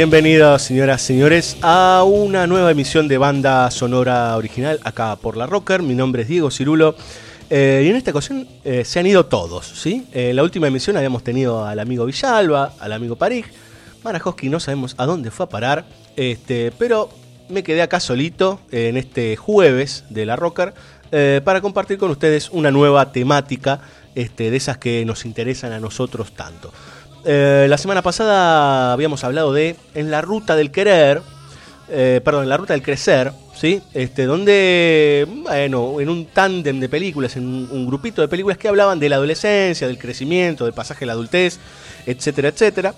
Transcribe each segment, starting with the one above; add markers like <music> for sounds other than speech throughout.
Bienvenidos, señoras y señores, a una nueva emisión de banda sonora original acá por la Rocker. Mi nombre es Diego Cirulo. eh, y en esta ocasión eh, se han ido todos, ¿sí? En la última emisión habíamos tenido al amigo Villalba, al amigo París. Marajowski no sabemos a dónde fue a parar, este, pero me quedé acá solito en este jueves de la Rocker eh, para compartir con ustedes una nueva temática este, de esas que nos interesan a nosotros tanto. Eh, la semana pasada habíamos hablado de En la ruta del querer, eh, perdón, En la ruta del crecer, ¿sí? Este, donde, bueno, en un tándem de películas, en un, grupito de películas que hablaban de la adolescencia, del crecimiento, del pasaje a la adultez, etcétera, etcétera.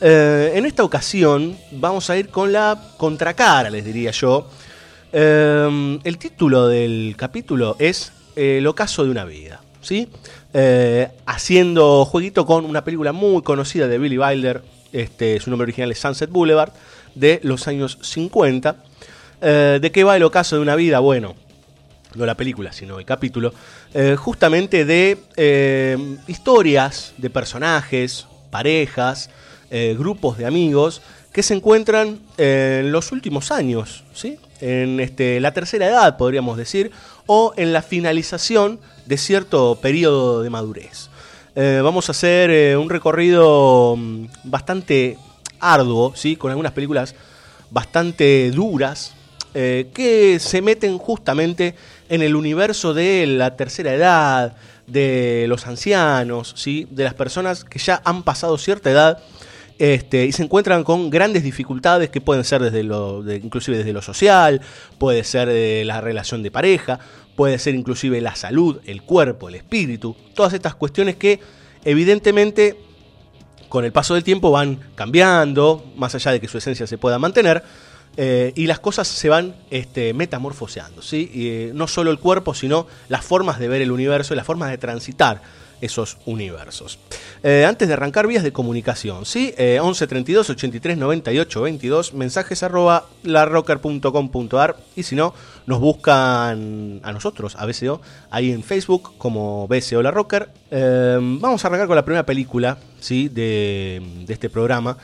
Eh, en esta ocasión vamos a ir con la contracara, les diría yo. El título del capítulo es El ocaso de una vida, ¿sí? Eh, haciendo jueguito con una película muy conocida de Billy Wilder, este, su nombre original es Sunset Boulevard, de los años 50. Eh, ¿De qué va el ocaso de una vida? Bueno, no la película, sino el capítulo, eh, justamente de historias de personajes, parejas, grupos de amigos que se encuentran en los últimos años, ¿sí? en este, la tercera edad, podríamos decir, o en la finalización de cierto periodo de madurez. Eh, vamos a hacer eh, un recorrido mm, bastante arduo, ¿sí? con algunas películas bastante duras, eh, que se meten justamente en el universo de la tercera edad, de los ancianos, ¿sí? de las personas que ya han pasado cierta edad este, y se encuentran con grandes dificultades que pueden ser desde lo, de- inclusive desde lo social, puede ser de la relación de pareja, puede ser inclusive la salud, el cuerpo, el espíritu, todas estas cuestiones que evidentemente con el paso del tiempo van cambiando, más allá de que su esencia se pueda mantener, eh, y las cosas se van este, metamorfoseando, ¿sí? Y, eh, no solo el cuerpo, sino las formas de ver el universo y las formas de transitar esos universos. Eh, antes de arrancar vías de comunicación, ¿sí? Eh, 11 32 83 98 22, mensajes arroba larrocker.com.ar y si no, nos buscan a nosotros, a BCO, ahí en Facebook como BCO La Rocker. Eh, vamos a arrancar con la primera película, ¿sí? De, de este programa.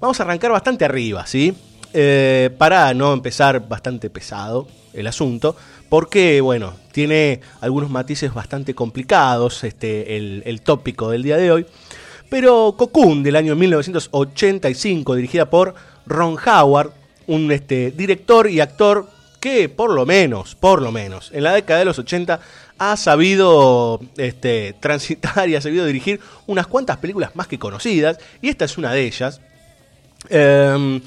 Vamos a arrancar bastante arriba, ¿sí? Eh, para no empezar bastante pesado el asunto, porque, bueno, tiene algunos matices bastante complicados este, el, el tópico del día de hoy. Pero Cocoon, del año 1985, dirigida por Ron Howard, un este, director y actor que por lo menos, por lo menos, en la década de los 80 ha sabido este, <laughs> transitar y ha sabido dirigir unas cuantas películas más que conocidas, y esta es una de ellas. Em,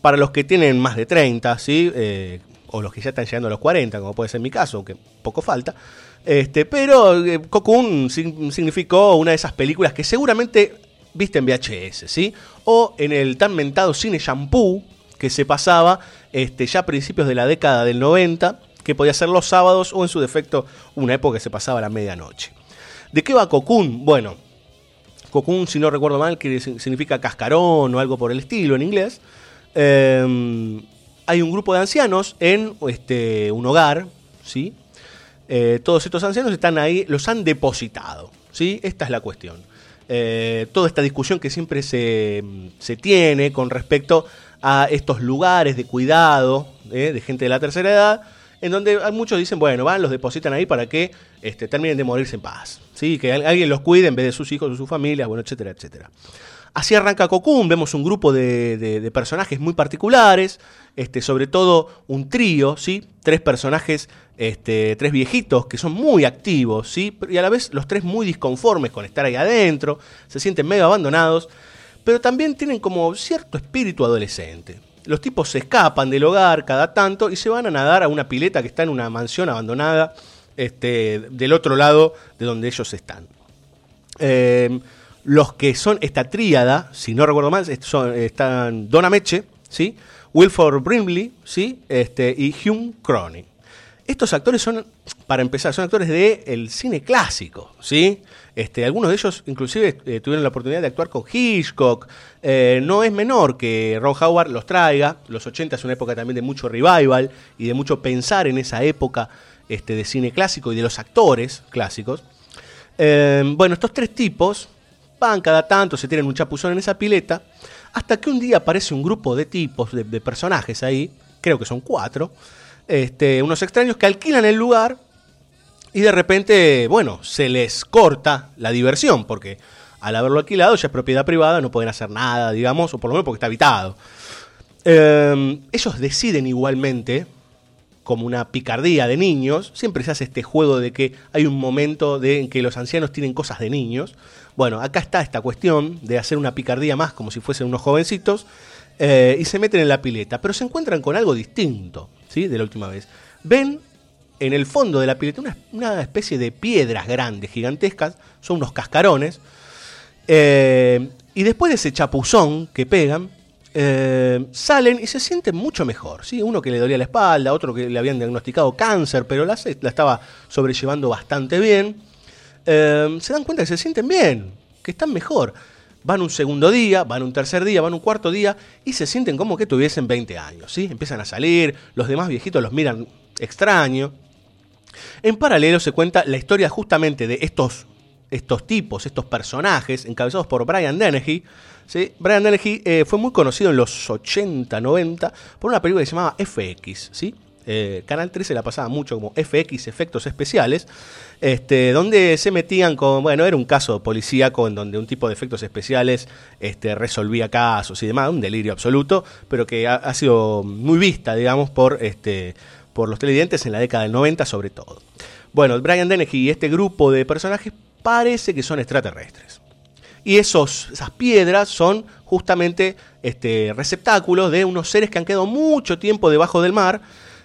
para los que tienen más de 30, ¿sí? Eh, o los que ya están llegando a los 40, como puede ser mi caso, aunque poco falta. Este, pero eh, Cocoon sig- significó una de esas películas que seguramente viste en VHS, ¿sí? O en el tan mentado cine shampoo que se pasaba este, ya a principios de la década del 90, que podía ser los sábados o en su defecto una época que se pasaba a la medianoche. ¿De qué va Cocoon? Bueno, Cocoon, si no recuerdo mal, que si- significa cascarón o algo por el estilo en inglés. Eh, hay un grupo de ancianos en este, un hogar, ¿sí? Eh, todos estos ancianos están ahí, los han depositado, ¿sí? Esta es la cuestión. Eh, toda esta discusión que siempre se, se tiene con respecto a estos lugares de cuidado ¿eh? de gente de la tercera edad en donde muchos dicen, bueno, van, los depositan ahí para que este, terminen de morirse en paz, ¿sí? que alguien los cuide en vez de sus hijos o sus familias, bueno, etcétera, etcétera. Así arranca Cocoon, vemos un grupo de, personajes muy particulares, este, sobre todo un trío, ¿sí? tres personajes, este, tres viejitos que son muy activos, ¿sí? y a la vez los tres muy disconformes con estar ahí adentro, se sienten medio abandonados, pero también tienen como cierto espíritu adolescente. Los tipos se escapan del hogar cada tanto y se van a nadar a una pileta que está en una mansión abandonada este, del otro lado de donde ellos están. Eh, los que son esta tríada, si no recuerdo mal, son, están Donna Meche, ¿sí? Wilford Brimley ¿sí? Este, y Hugh Cronin. Estos actores son, para empezar, son actores del cine clásico, ¿sí? Este, algunos de ellos inclusive eh, tuvieron la oportunidad de actuar con Hitchcock. Eh, no es menor que Ron Howard los traiga. Los 80 es una época también de mucho revival y de mucho pensar en esa época este, de cine clásico y de los actores clásicos. Eh, bueno, estos tres tipos van cada tanto, se tienen un chapuzón en esa pileta, hasta que un día aparece un grupo de tipos, de, personajes ahí, creo que son cuatro, este, unos extraños que alquilan el lugar y de repente, bueno, se les corta la diversión, porque al haberlo alquilado ya es propiedad privada, no pueden hacer nada, digamos, o por lo menos porque está habitado. Em, ellos deciden igualmente, como una picardía de niños, siempre se hace este juego de que hay un momento en que los ancianos tienen cosas de niños, bueno, acá está esta cuestión de hacer una picardía más como si fuesen unos jovencitos eh, y se meten en la pileta, pero se encuentran con algo distinto, ¿sí? De la última vez. Ven en el fondo de la pileta una, especie de piedras grandes, gigantescas, son unos cascarones, eh, y después de ese chapuzón que pegan, eh, salen y se sienten mucho mejor. ¿sí? Uno que le dolía la espalda, otro que le habían diagnosticado cáncer, pero la, la estaba sobrellevando bastante bien. Em, se dan cuenta que se sienten bien, que están mejor. Van un segundo día, van un tercer día, van un cuarto día y se sienten como que tuviesen 20 años, ¿sí? Empiezan a salir, los demás viejitos los miran extraño. En paralelo se cuenta la historia justamente de estos, estos tipos, estos personajes, encabezados por Brian Dennehy. ¿sí? Brian Dennehy eh, fue muy conocido en los 80, 90 por una película que se llamaba FX, ¿sí? Eh, Canal 13 la pasaba mucho como FX, efectos especiales, este, donde se metían con, bueno, era un caso policíaco en donde un tipo de efectos especiales este, resolvía casos y demás, un delirio absoluto, pero que ha, sido muy vista, digamos, por, este, por los televidentes en la década del 90 sobre todo. Bueno, Brian Dennehy y este grupo de personajes parece que son extraterrestres. Y esos, esas piedras son justamente este, receptáculos de unos seres que han quedado mucho tiempo debajo del mar,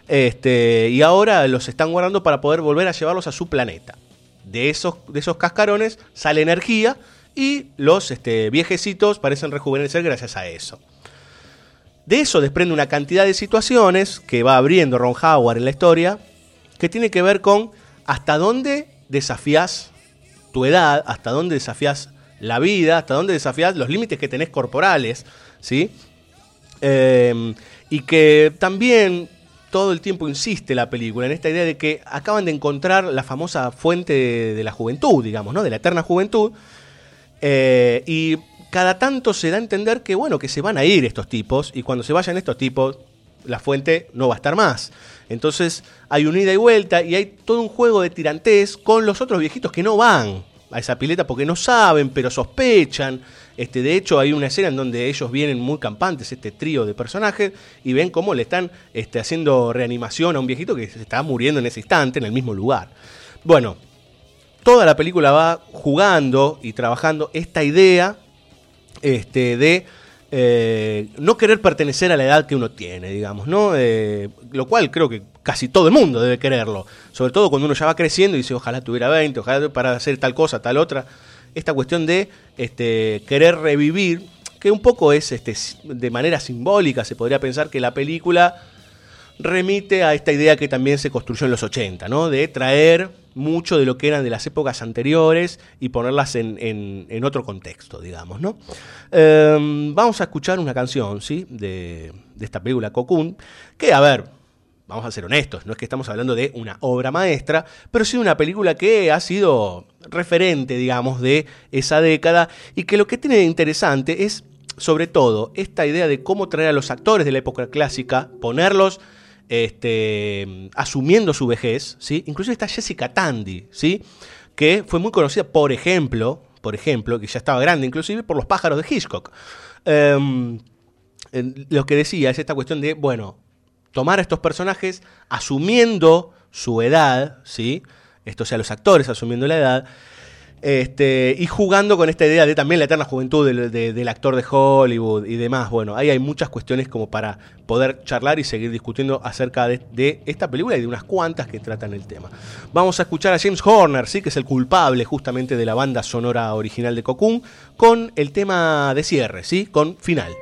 este, y ahora los están guardando para poder volver a llevarlos a su planeta. De esos, de esos cascarones sale energía y los este, viejecitos parecen rejuvenecer gracias a eso. De eso desprende una cantidad de situaciones que va abriendo Ron Howard en la historia, que tiene que ver con hasta dónde desafías tu edad, hasta dónde desafías la vida, hasta dónde desafías los límites que tenés corporales, ¿sí? Eh, y que también todo el tiempo insiste la película en esta idea de que acaban de encontrar la famosa fuente de, la juventud, digamos, ¿no? De la eterna juventud. Eh, y cada tanto se da a entender que, bueno, que se van a ir estos tipos y cuando se vayan estos tipos, la fuente no va a estar más. Entonces hay un ida y vuelta y hay todo un juego de tirantes con los otros viejitos que no van a esa pileta porque no saben, pero sospechan. Este, de hecho, hay una escena en donde ellos vienen muy campantes, este trío de personajes, y ven cómo le están este, haciendo reanimación a un viejito que se está muriendo en ese instante, en el mismo lugar. Bueno, toda la película va jugando y trabajando esta idea este, de eh, no querer pertenecer a la edad que uno tiene, digamos, ¿no? Eh, lo cual creo que casi todo el mundo debe quererlo, sobre todo cuando uno ya va creciendo y dice, ojalá tuviera 20, ojalá para hacer tal cosa, tal otra. Esta cuestión de este, querer revivir, que un poco es este, de manera simbólica, se podría pensar que la película remite a esta idea que también se construyó en los 80, ¿no? De traer mucho de lo que eran de las épocas anteriores y ponerlas en, otro contexto, digamos, ¿no? Em, vamos a escuchar una canción, ¿sí? De, de esta película Cocoon, que, a ver, vamos a ser honestos, no es que estamos hablando de una obra maestra, pero sí una película que ha sido referente, digamos, de esa década y que lo que tiene de interesante es, sobre todo, esta idea de cómo traer a los actores de la época clásica, ponerlos este, asumiendo su vejez, ¿sí? Inclusive está Jessica Tandy, ¿sí? Que fue muy conocida, por ejemplo, por ejemplo, que ya estaba grande inclusive, por los pájaros de Hitchcock. Em, lo que decía es esta cuestión de, bueno, tomar a estos personajes asumiendo su edad, ¿sí? Esto sea, los actores asumiendo la edad, este, y jugando con esta idea de también la eterna juventud del, del, actor de Hollywood y demás. Bueno, ahí hay muchas cuestiones como para poder charlar y seguir discutiendo acerca de, de, esta película y de unas cuantas que tratan el tema. Vamos a escuchar a James Horner, ¿sí? que es el culpable justamente de la banda sonora original de Cocoon, con el tema de cierre, ¿sí? con final.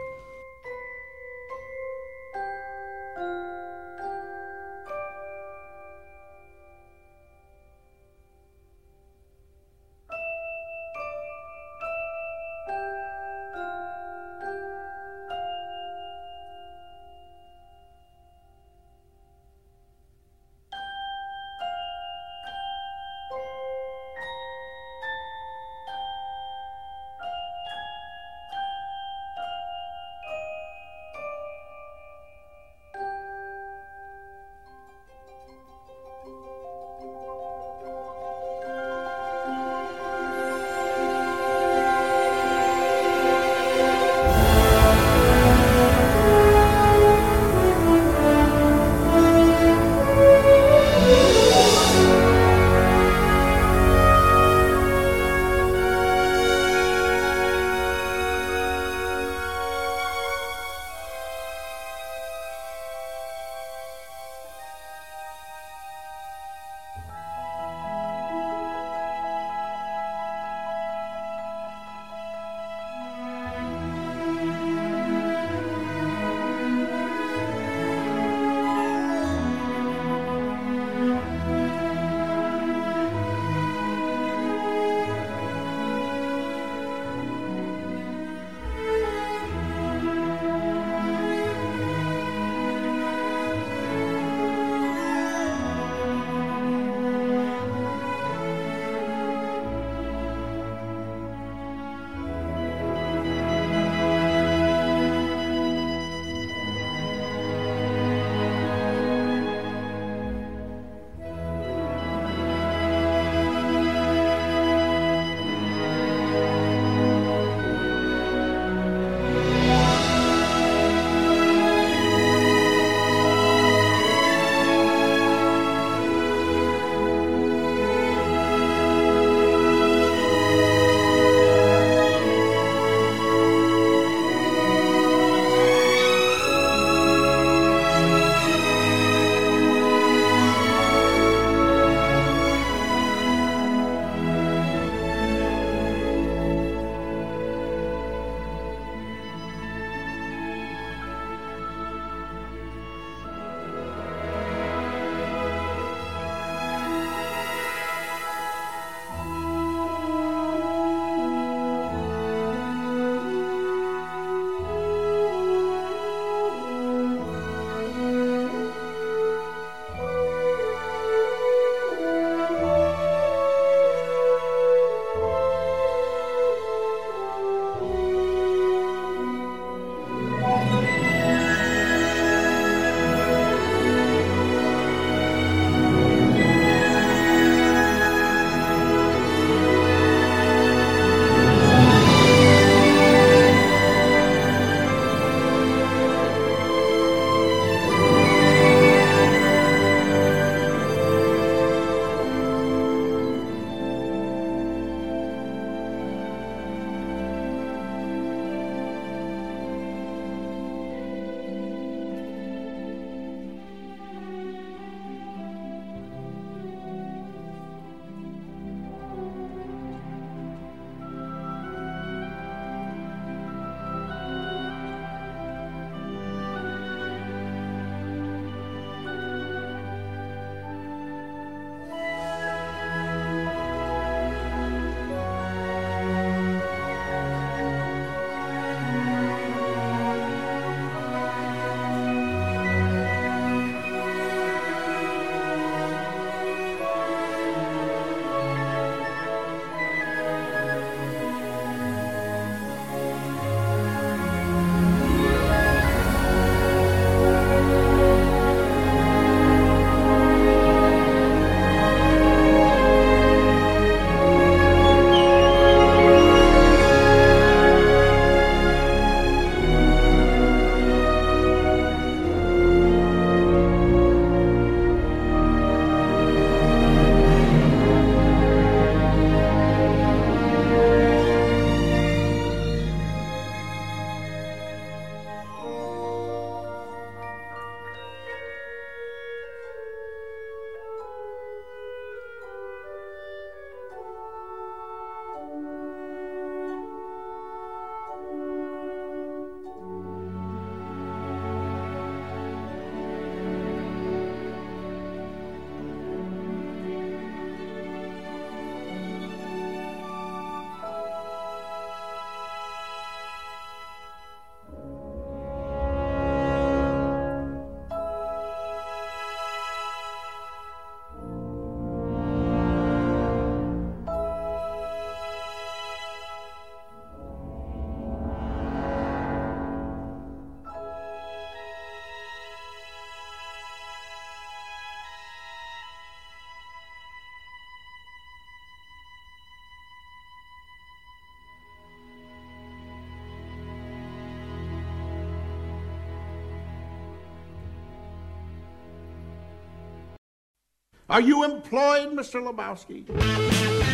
Are you employed, Mr. Lebowski?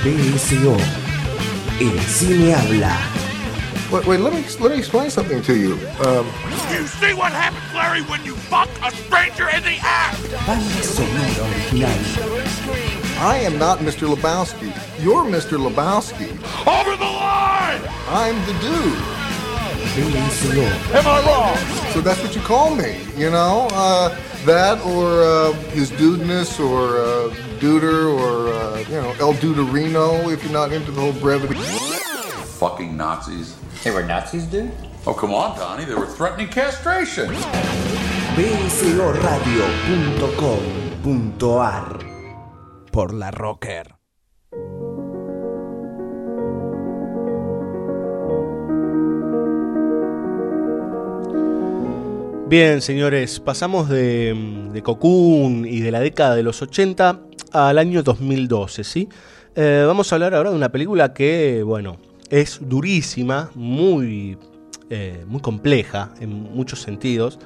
BSO. El cine habla. Wait, wait, let me let me explain something to you. Um, You see what happens, Larry, when you fuck a stranger in the ass? Banda sonora original. I am not Mr. Lebowski. You're Mr. Lebowski. Over the line! I'm the dude. BSO. Am I wrong? So that's what you call me, you know? Uh, that or uh, his dudeness or uh, duder or, uh, you know, El Duderino if you're not into the whole brevity. Fucking Nazis. They were Nazis, dude? Oh, come on, Donnie. They were threatening castration. bsoradio.com.ar Por la Rocker. Bien, señores, pasamos de, Cocoon y de la década de los 80 al año 2012, ¿sí? Eh, vamos a hablar ahora de una película que, bueno, es durísima, muy, eh, muy compleja en muchos sentidos.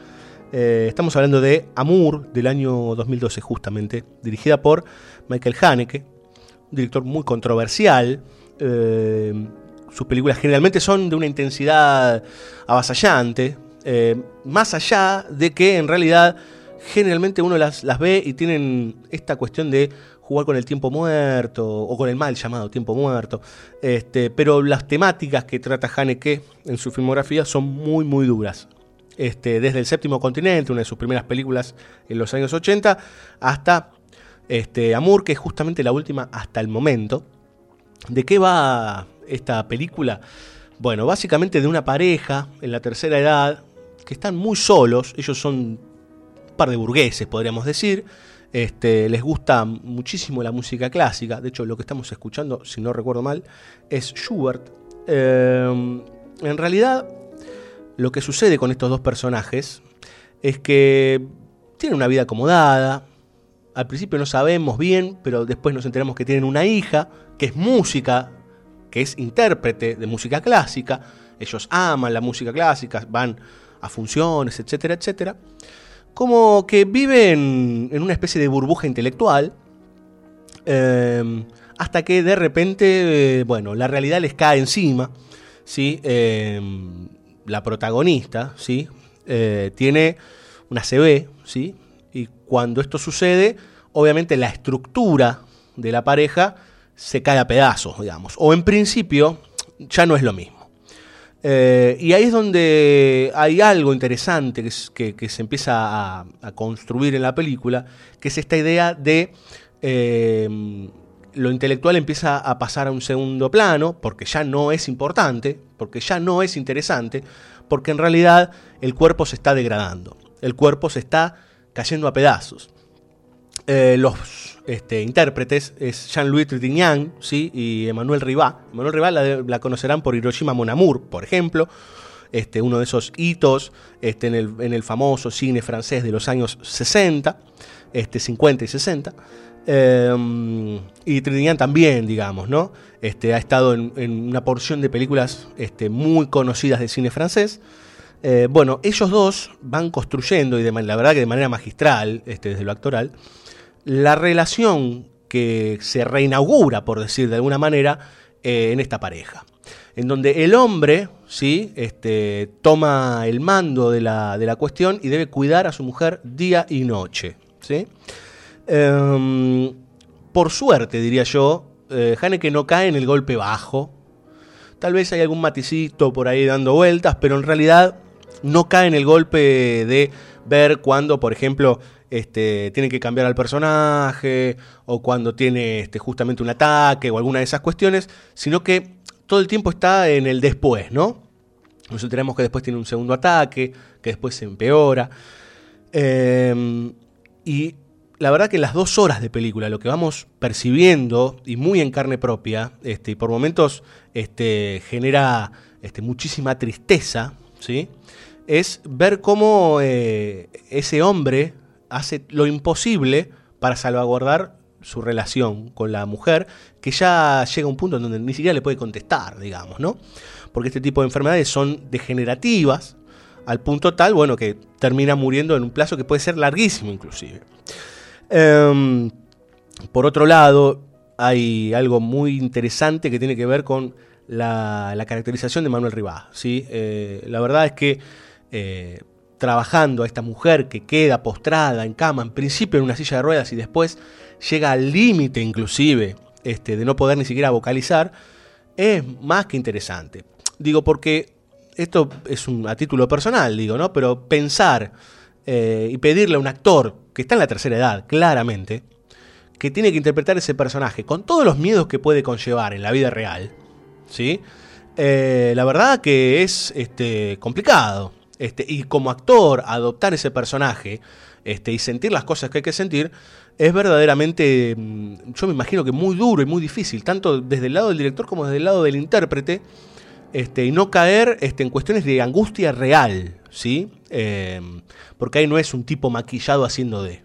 Eh, estamos hablando de Amour del año 2012, justamente, dirigida por Michael Haneke, un director muy controversial. Sus películas generalmente son de una intensidad avasallante, eh, más allá de que en realidad generalmente uno las, las ve y tienen esta cuestión de jugar con el tiempo muerto o con el mal llamado tiempo muerto. Este, pero las temáticas que trata Haneke en su filmografía son muy, muy duras. Este, desde El Séptimo Continente, una de sus primeras películas en los años 80, hasta este, que es justamente la última hasta el momento. ¿De qué va esta película? Bueno, básicamente de una pareja en la tercera edad que están muy solos, ellos son un par de burgueses, podríamos decir, este, les gusta muchísimo la música clásica, de hecho lo que estamos escuchando, si no recuerdo mal, es Schubert. Eh, en realidad, lo que sucede con estos dos personajes es que tienen una vida acomodada, al principio no sabemos bien, pero después nos enteramos que tienen una hija, que es música, que es intérprete de música clásica, ellos aman la música clásica, van a funciones, etcétera, etcétera. Como que viven en una especie de burbuja intelectual, eh, hasta que de repente, eh, bueno, la realidad les cae encima, ¿sí? Eh, la protagonista, ¿sí? Eh, tiene una CB, ¿sí? Y cuando esto sucede, obviamente la estructura de la pareja se cae a pedazos, digamos. O en principio ya no es lo mismo. Eh, y ahí es donde hay algo interesante que, se empieza a, a construir en la película, que es esta idea de eh, lo intelectual empieza a pasar a un segundo plano, porque ya no es importante, porque ya no es interesante, porque en realidad el cuerpo se está degradando, el cuerpo se está cayendo a pedazos. Eh, los este, intérpretes es Jean-Louis Trintignant ¿sí? y Emmanuel Ribá. Emmanuel Ribá la, conocerán por Hiroshima Mon Amour, por ejemplo, este, uno de esos hitos este, en, el, en el famoso cine francés de los años 60, este, 50 y 60. Eh, y Trintignant también, digamos, ¿no? Este, ha estado en, una porción de películas este, muy conocidas de cine francés. Eh, bueno, ellos dos van construyendo, y de, la verdad que de manera magistral, este, desde lo actoral, la relación que se reinaugura, por decir de alguna manera, eh, en esta pareja. En donde el hombre ¿sí? este, toma el mando de la, de la cuestión y debe cuidar a su mujer día y noche. ¿sí? Em, por suerte, diría yo, eh, Haneke no cae en el golpe bajo. Tal vez hay algún maticito por ahí dando vueltas, pero en realidad no cae en el golpe de ver cuando, por ejemplo, este, tiene que cambiar al personaje o cuando tiene este, justamente un ataque o alguna de esas cuestiones, sino que todo el tiempo está en el después, ¿no? Nos enteramos que después tiene un segundo ataque, que después se empeora. Eh, y la verdad que en las dos horas de película, lo que vamos percibiendo, y muy en carne propia, este, y por momentos este, genera muchísima tristeza, ¿sí? es ver cómo eh, ese hombre hace lo imposible para salvaguardar su relación con la mujer, que ya llega a un punto en donde ni siquiera le puede contestar, digamos, ¿no? Porque este tipo de enfermedades son degenerativas, al punto tal, bueno, que termina muriendo en un plazo que puede ser larguísimo inclusive. Eh, por otro lado, hay algo muy interesante que tiene que ver con la, la caracterización de Manuel Ribá. ¿sí? Eh, la verdad es que eh, trabajando a esta mujer que queda postrada en cama, en principio en una silla de ruedas y después llega al límite inclusive este, de no poder ni siquiera vocalizar, es más que interesante. Digo, porque esto es un, a título personal, digo, ¿no? Pero pensar eh, y pedirle a un actor que está en la tercera edad, claramente, que tiene que interpretar ese personaje con todos los miedos que puede conllevar en la vida real, ¿sí? Eh, la verdad que es este, complicado. Este, y como actor, adoptar ese personaje este, y sentir las cosas que hay que sentir, es verdaderamente, mm, yo me imagino que muy duro y muy difícil, tanto desde el lado del director como desde el lado del intérprete, este, y no caer este, en cuestiones de angustia real, ¿sí? Eh, porque ahí no es un tipo maquillado haciendo de,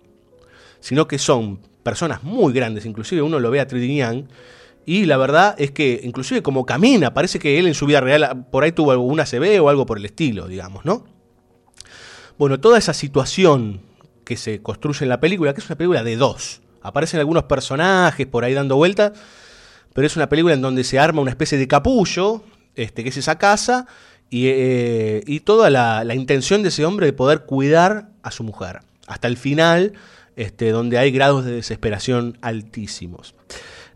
sino que son personas muy grandes, inclusive uno lo ve a Tridinian, y la verdad es que inclusive como camina, parece que él en su vida real por ahí tuvo alguna CB o algo por el estilo, digamos, ¿no? Bueno, toda esa situación que se construye en la película, que es una película de dos, aparecen algunos personajes por ahí dando vueltas, pero es una película en donde se arma una especie de capullo, este, que es esa casa, y, eh, y toda la, la, intención de ese hombre de poder cuidar a su mujer, hasta el final, este, donde hay grados de desesperación altísimos.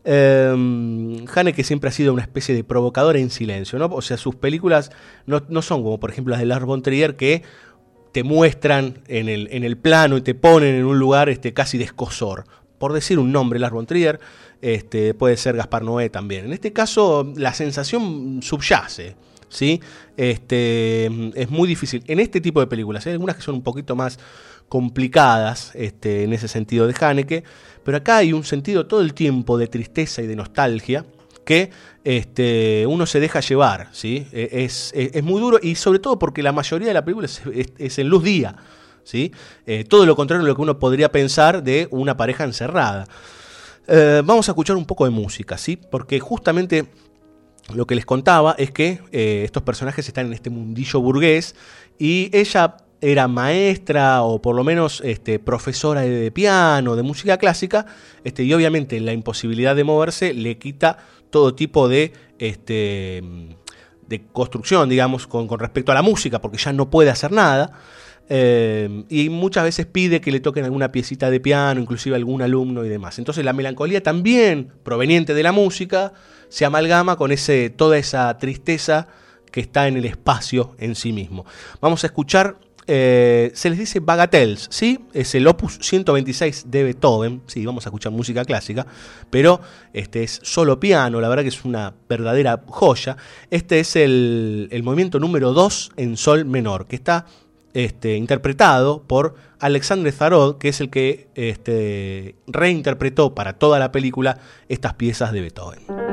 Eh, Haneke siempre ha sido una especie de provocador en silencio, ¿no? O sea, sus películas no, no son como, por ejemplo, las de Lars von Trier, que te muestran en el, en el plano y te ponen en un lugar este, casi de escosor. Por decir un nombre, Lars von Trier, este, puede ser Gaspar Noé también. En este caso, la sensación subyace. ¿sí? Este, es muy difícil. En este tipo de películas, hay algunas que son un poquito más complicadas este, en ese sentido de Haneke, pero acá hay un sentido todo el tiempo de tristeza y de nostalgia que este, uno se deja llevar, ¿sí? E, es, es, es, muy duro y sobre todo porque la mayoría de la película es, es en luz día, ¿sí? Eh, todo lo contrario de lo que uno podría pensar de una pareja encerrada. Eh, vamos a escuchar un poco de música, ¿sí? Porque justamente lo que les contaba es que eh, estos personajes están en este mundillo burgués y ella era maestra o por lo menos este, profesora de piano, de música clásica, este, y obviamente la imposibilidad de moverse le quita todo tipo de, este, de construcción, digamos, con, respecto a la música, porque ya no puede hacer nada. Eh, y muchas veces pide que le toquen alguna piecita de piano, inclusive algún alumno y demás. Entonces la melancolía también, proveniente de la música, se amalgama con ese, toda esa tristeza que está en el espacio en sí mismo. Vamos a escuchar eh, se les dice bagatelles, ¿sí? Es el opus 126 de Beethoven, sí, vamos a escuchar música clásica, pero este es solo piano, la verdad que es una verdadera joya. Este es el, el movimiento número 2 en sol menor, que está este, interpretado por Alexandre Zarod, que es el que este, reinterpretó para toda la película estas piezas de Beethoven.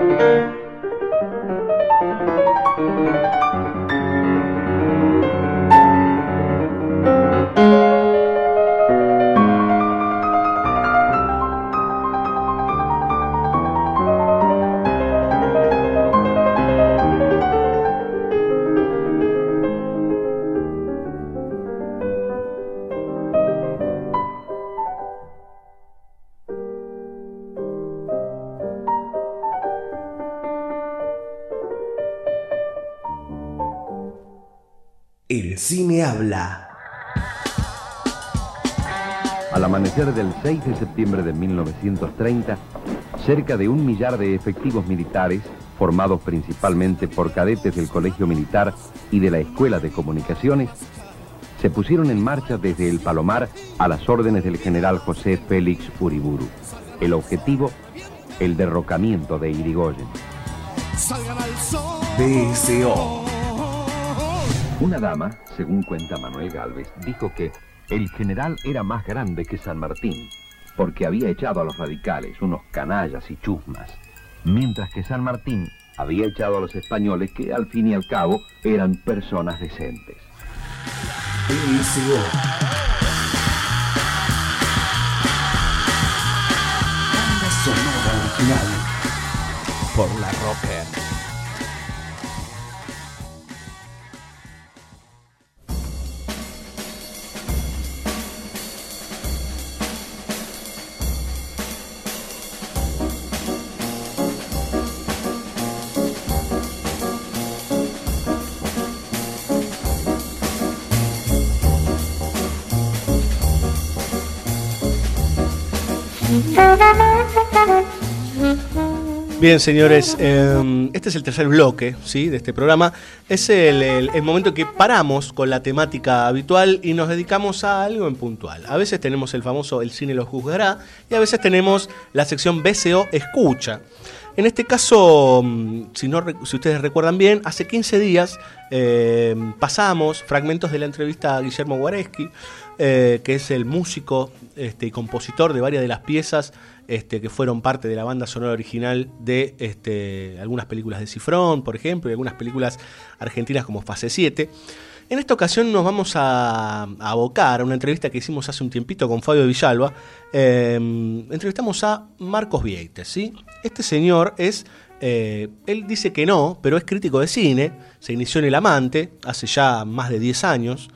Música de septiembre de 1930, cerca de un millar de efectivos militares, formados principalmente por cadetes del Colegio Militar y de la Escuela de Comunicaciones, se pusieron en marcha desde el Palomar a las órdenes del general José Félix Uriburu. El objetivo, el derrocamiento de Irigoyen. BSO. Una dama, según cuenta Manuel Galvez, dijo que el general era más grande que San Martín, porque había echado a los radicales, unos canallas y chusmas, mientras que San Martín había echado a los españoles que al fin y al cabo eran personas decentes. Por la Rocker. Bien, señores, eh, este es el tercer bloque ¿sí? de este programa. Es el, el- el momento que paramos con la temática habitual y nos dedicamos a algo en puntual. A veces tenemos el famoso El cine lo juzgará y a veces tenemos la sección BCO Escucha. En este caso, mm, si, no, si ustedes recuerdan bien, hace 15 días eh, pasamos fragmentos de la entrevista a Guillermo Guareschi, eh, que es el músico este, y compositor de varias de las piezas este, que fueron parte de la banda sonora original de este, algunas películas de Cifrón, por ejemplo, y algunas películas argentinas como Fase 7. En esta ocasión nos vamos a, abocar a una entrevista que hicimos hace un tiempito con Fabio Villalba. Eh, entrevistamos a Marcos Vieites, ¿sí? Este señor es, eh, él dice que no, pero es crítico de cine, se inició en El Amante hace ya más de 10 años.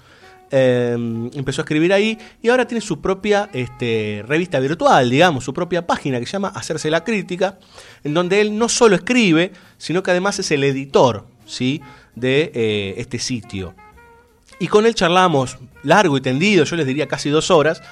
Eh, empezó a escribir ahí y ahora tiene su propia este, revista virtual, digamos, su propia página que se llama Hacerse la Crítica, en donde él no solo escribe, sino que además es el editor ¿sí? de eh, este sitio. Y con él charlamos largo y tendido, yo les diría casi dos horas,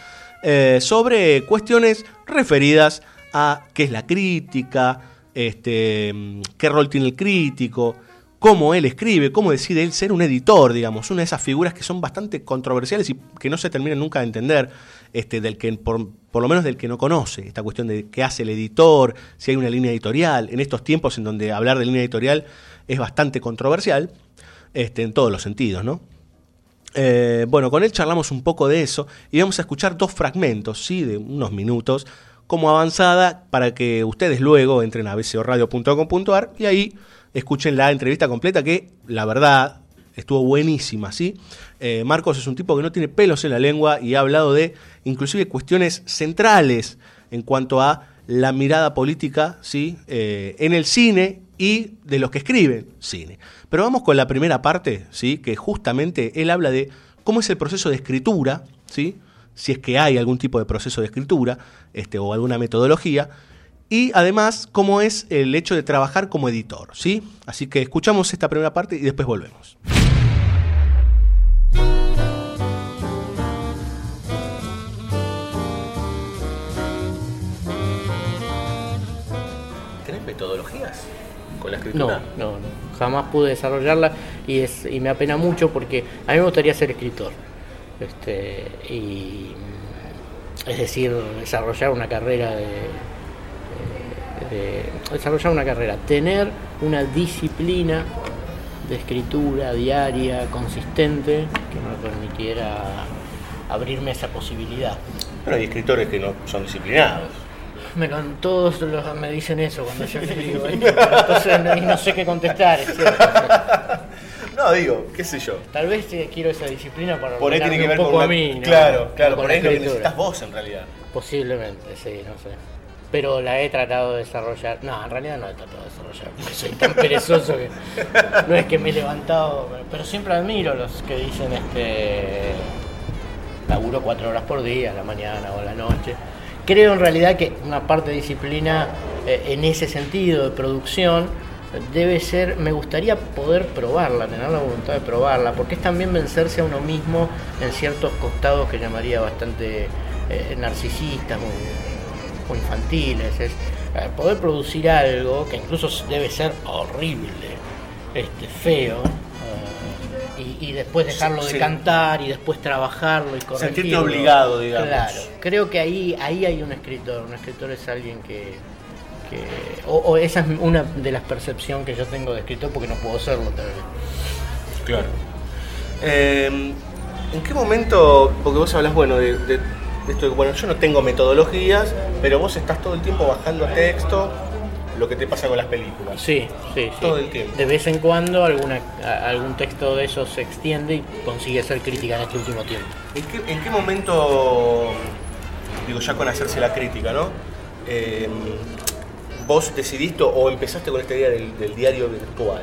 eh, sobre cuestiones referidas a qué es la crítica, este, qué rol tiene el crítico, cómo él escribe, cómo decide él ser un editor, digamos, una de esas figuras que son bastante controversiales y que no se terminan nunca de entender, este, del que, por, por lo menos del que no conoce, esta cuestión de qué hace el editor, si hay una línea editorial, en estos tiempos en donde hablar de línea editorial es bastante controversial, este, en todos los sentidos, ¿no? Eh, bueno, con él charlamos un poco de eso y vamos a escuchar dos fragmentos, ¿sí? de unos minutos, como avanzada, para que ustedes luego entren a bcoradio.com.ar y ahí escuchen la entrevista completa, que la verdad estuvo buenísima. ¿sí? Eh, Marcos es un tipo que no tiene pelos en la lengua y ha hablado de inclusive cuestiones centrales en cuanto a la mirada política ¿sí? Eh, en el cine y de los que escriben cine. Pero vamos con la primera parte, ¿sí? que justamente él habla de cómo es el proceso de escritura, ¿sí? si es que hay algún tipo de proceso de escritura este, o alguna metodología, y además cómo es el hecho de trabajar como editor. ¿sí? Así que escuchamos esta primera parte y después volvemos. Con la No, no, no, jamás pude desarrollarla y, es, y me apena mucho porque a mí me gustaría ser escritor. Este, y, es decir, desarrollar una carrera de, de- desarrollar una carrera, tener una disciplina de escritura diaria, consistente, que me permitiera abrirme esa posibilidad. Pero hay escritores que no son disciplinados. Me, con- todos los- me dicen eso cuando yo escribo. ¿eh? Entonces no, sé qué contestar. es cierto. <laughs> No, digo, qué sé yo. Tal vez eh, quiero esa disciplina para Por ahí tiene que ver un con poco una- a mí. ¿no? Claro, claro, Con por ahí es lo que necesitas vos en realidad. Posiblemente, sí, no sé. Pero la he tratado de desarrollar. No, en realidad no he tratado de desarrollar. <laughs> porque Soy tan perezoso que no es que me he levantado. Pero siempre admiro los que dicen este. Laburo cuatro horas por día, a la mañana o a la noche. Creo en realidad que una parte de disciplina eh, en ese sentido de producción debe ser, me gustaría poder probarla, tener la voluntad de probarla, porque es también vencerse a uno mismo en ciertos costados que llamaría bastante eh, narcisistas o, infantiles. Es eh, poder producir algo que incluso debe ser horrible, este, feo. Y, después dejarlo de cantar y después trabajarlo y corregirlo. Sentirte obligado, digamos. Claro, creo que ahí, ahí hay un escritor. Un escritor es alguien que, que o, o esa es una de las percepciones que yo tengo de escritor porque no puedo serlo tal vez. Claro. Eh, ¿En qué momento, porque vos hablas, bueno, de, de- de esto de, bueno, yo no tengo metodologías, pero vos estás todo el tiempo bajando texto, lo que te pasa con las películas. Sí, sí, sí. Todo el tiempo. De vez en cuando alguna, a- algún texto de esos se extiende y consigue ser crítica en este último tiempo. ¿En qué, en qué momento, digo, ya con hacerse la crítica, ¿no? Eh, ¿Vos decidiste o empezaste con esta idea del, del diario virtual?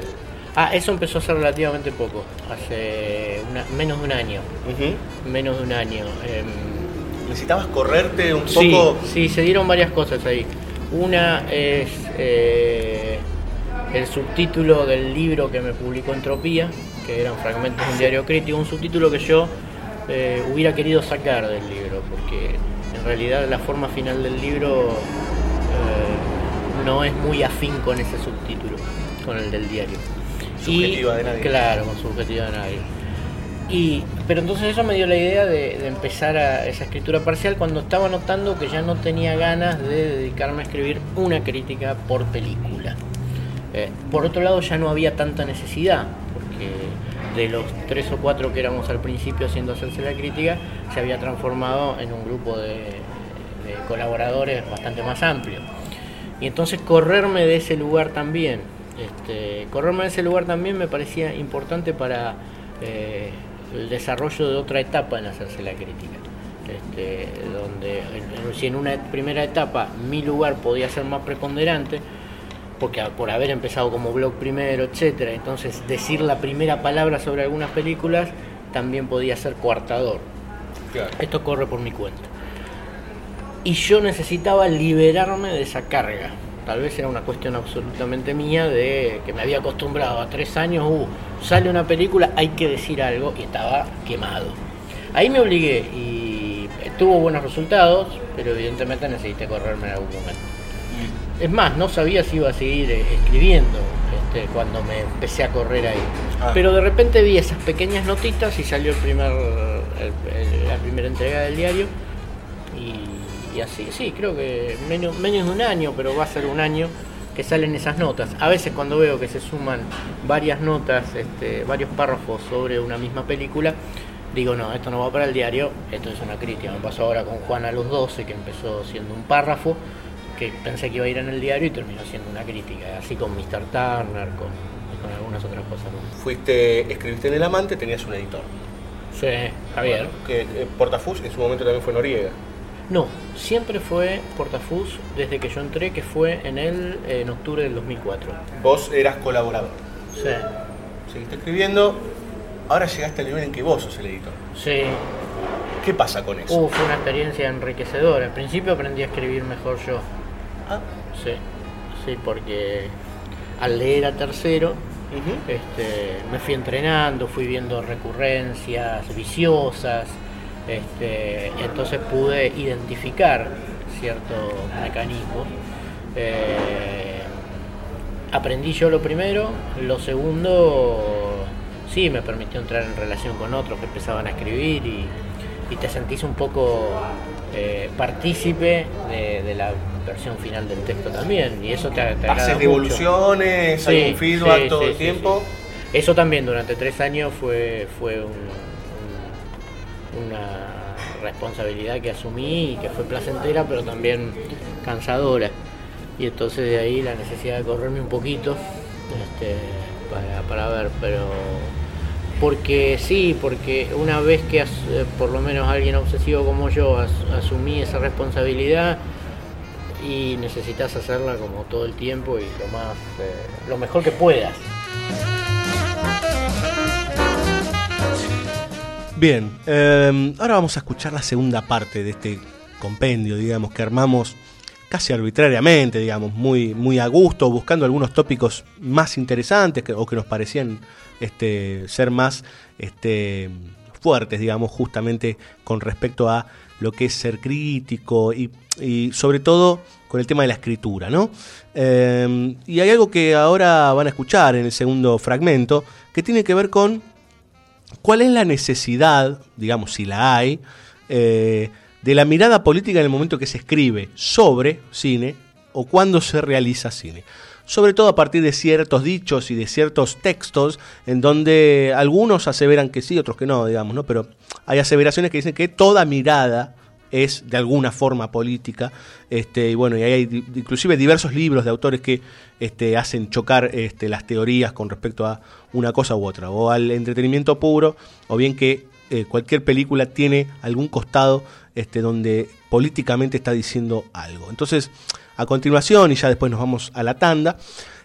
Ah, eso empezó hace relativamente poco, hace una- menos de un año. Menos de un año. Em, ¿Necesitabas correrte un Sí, poco? sí, se dieron varias cosas ahí. Una es eh, el subtítulo del libro que me publicó Entropía, que eran fragmentos de un diario crítico, un subtítulo que yo eh, hubiera querido sacar del libro, porque en realidad la forma final del libro eh, no es muy afín con ese subtítulo, con el del diario. Subjetiva Y- de nadie. Claro, con subjetiva de nadie. Y, pero entonces eso me dio la idea de, empezar a esa escritura parcial cuando estaba notando que ya no tenía ganas de dedicarme a escribir una crítica por película. Eh, por otro lado ya no había tanta necesidad, porque de los tres o cuatro que éramos al principio haciendo hacerse la crítica, se había transformado en un grupo de, de colaboradores bastante más amplio. Y entonces correrme de ese lugar también, este, correrme de ese lugar también me parecía importante para eh, el desarrollo de otra etapa en hacerse la crítica. Este, donde si en una primera etapa mi lugar podía ser más preponderante, porque por haber empezado como blog primero, etcétera, entonces decir la primera palabra sobre algunas películas también podía ser coartador. Esto corre por mi cuenta. Y yo necesitaba liberarme de esa carga. Tal vez era una cuestión absolutamente mía de que me había acostumbrado a tres años, uh, sale una película, hay que decir algo y estaba quemado. Ahí me obligué y tuvo buenos resultados, pero evidentemente necesité correrme en algún momento. Es más, no sabía si iba a seguir eh, escribiendo este, cuando me empecé a correr ahí. Ah. Pero de repente vi esas pequeñas notitas y salió el primer, el- el- la primera entrega del diario. Y, y así, sí, creo que menos, menos de un año, pero va a ser un año que salen esas notas. A veces cuando veo que se suman varias notas, este, varios párrafos sobre una misma película, digo, no, esto no va para el diario, esto es una crítica. Me pasó ahora con Juan a los 12, que empezó siendo un párrafo, que pensé que iba a ir en el diario y terminó siendo una crítica, así con Mr. Turner, con, con algunas otras cosas. ¿no? Fuiste, escribiste en El Amante, tenías un editor. Sí, Javier. Bueno, que eh, Portafus en su momento también fue Noriega. No, siempre fue Portafus desde que yo entré, que fue en el en octubre del 2004. Vos eras colaborador. Sí. Seguiste escribiendo, ahora llegaste al nivel en que vos sos el editor. Sí. ¿Qué pasa con eso? Uh, fue una experiencia enriquecedora. Al principio aprendí a escribir mejor yo. Ah. Sí, sí, porque al leer a tercero, este, me fui entrenando, fui viendo recurrencias viciosas, este, y entonces pude identificar ciertos mecanismos. Eh, aprendí yo lo primero, lo segundo sí me permitió entrar en relación con otros que empezaban a escribir y, y te sentís un poco eh, partícipe de, de la versión final del texto también y eso te, te Haces devoluciones, hay un feedback todo el tiempo. sí. Eso también durante tres años fue, fue un- una responsabilidad que asumí y que fue placentera pero también cansadora. Y entonces de ahí la necesidad de correrme un poquito este, para, para ver, pero Porque sí, porque una vez que as- eh, por lo menos alguien obsesivo como yo as- asumí esa responsabilidad y necesitas hacerla como todo el tiempo y lo más eh, lo mejor que puedas. Bien, eh, ahora vamos a escuchar la segunda parte de este compendio, digamos, que armamos casi arbitrariamente, digamos, muy, muy a gusto, buscando algunos tópicos más interesantes o que nos parecían este, ser más este, fuertes, digamos, justamente con respecto a lo que es ser crítico y, y sobre todo con el tema de la escritura, ¿no? Eh, y hay algo que ahora van a escuchar en el segundo fragmento que tiene que ver con ¿Cuál es la necesidad, digamos, si la hay, eh, de la mirada política en el momento que se escribe sobre cine o cuando se realiza cine? Sobre todo a partir de ciertos dichos y de ciertos textos en donde algunos aseveran que sí, otros que no, digamos, ¿no? Pero hay aseveraciones que dicen que toda mirada es de alguna forma política. Este, y bueno, y hay inclusive diversos libros de autores que este, hacen chocar este, las teorías con respecto a una cosa u otra, o al entretenimiento puro, o bien que eh, cualquier película tiene algún costado este, donde políticamente está diciendo algo. Entonces, a continuación, y ya después nos vamos a la tanda,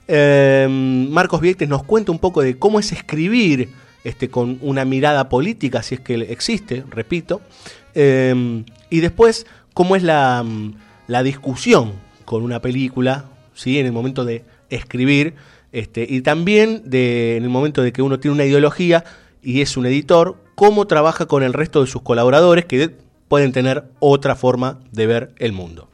eh, Marcos Vieites nos cuenta un poco de cómo es escribir este, con una mirada política, si es que existe, repito, eh, y después cómo es la, mm, la discusión con una película, ¿sí? en el momento de escribir, este, y también de, en el momento de que uno tiene una ideología y es un editor, cómo trabaja con el resto de sus colaboradores que de- pueden tener otra forma de ver el mundo.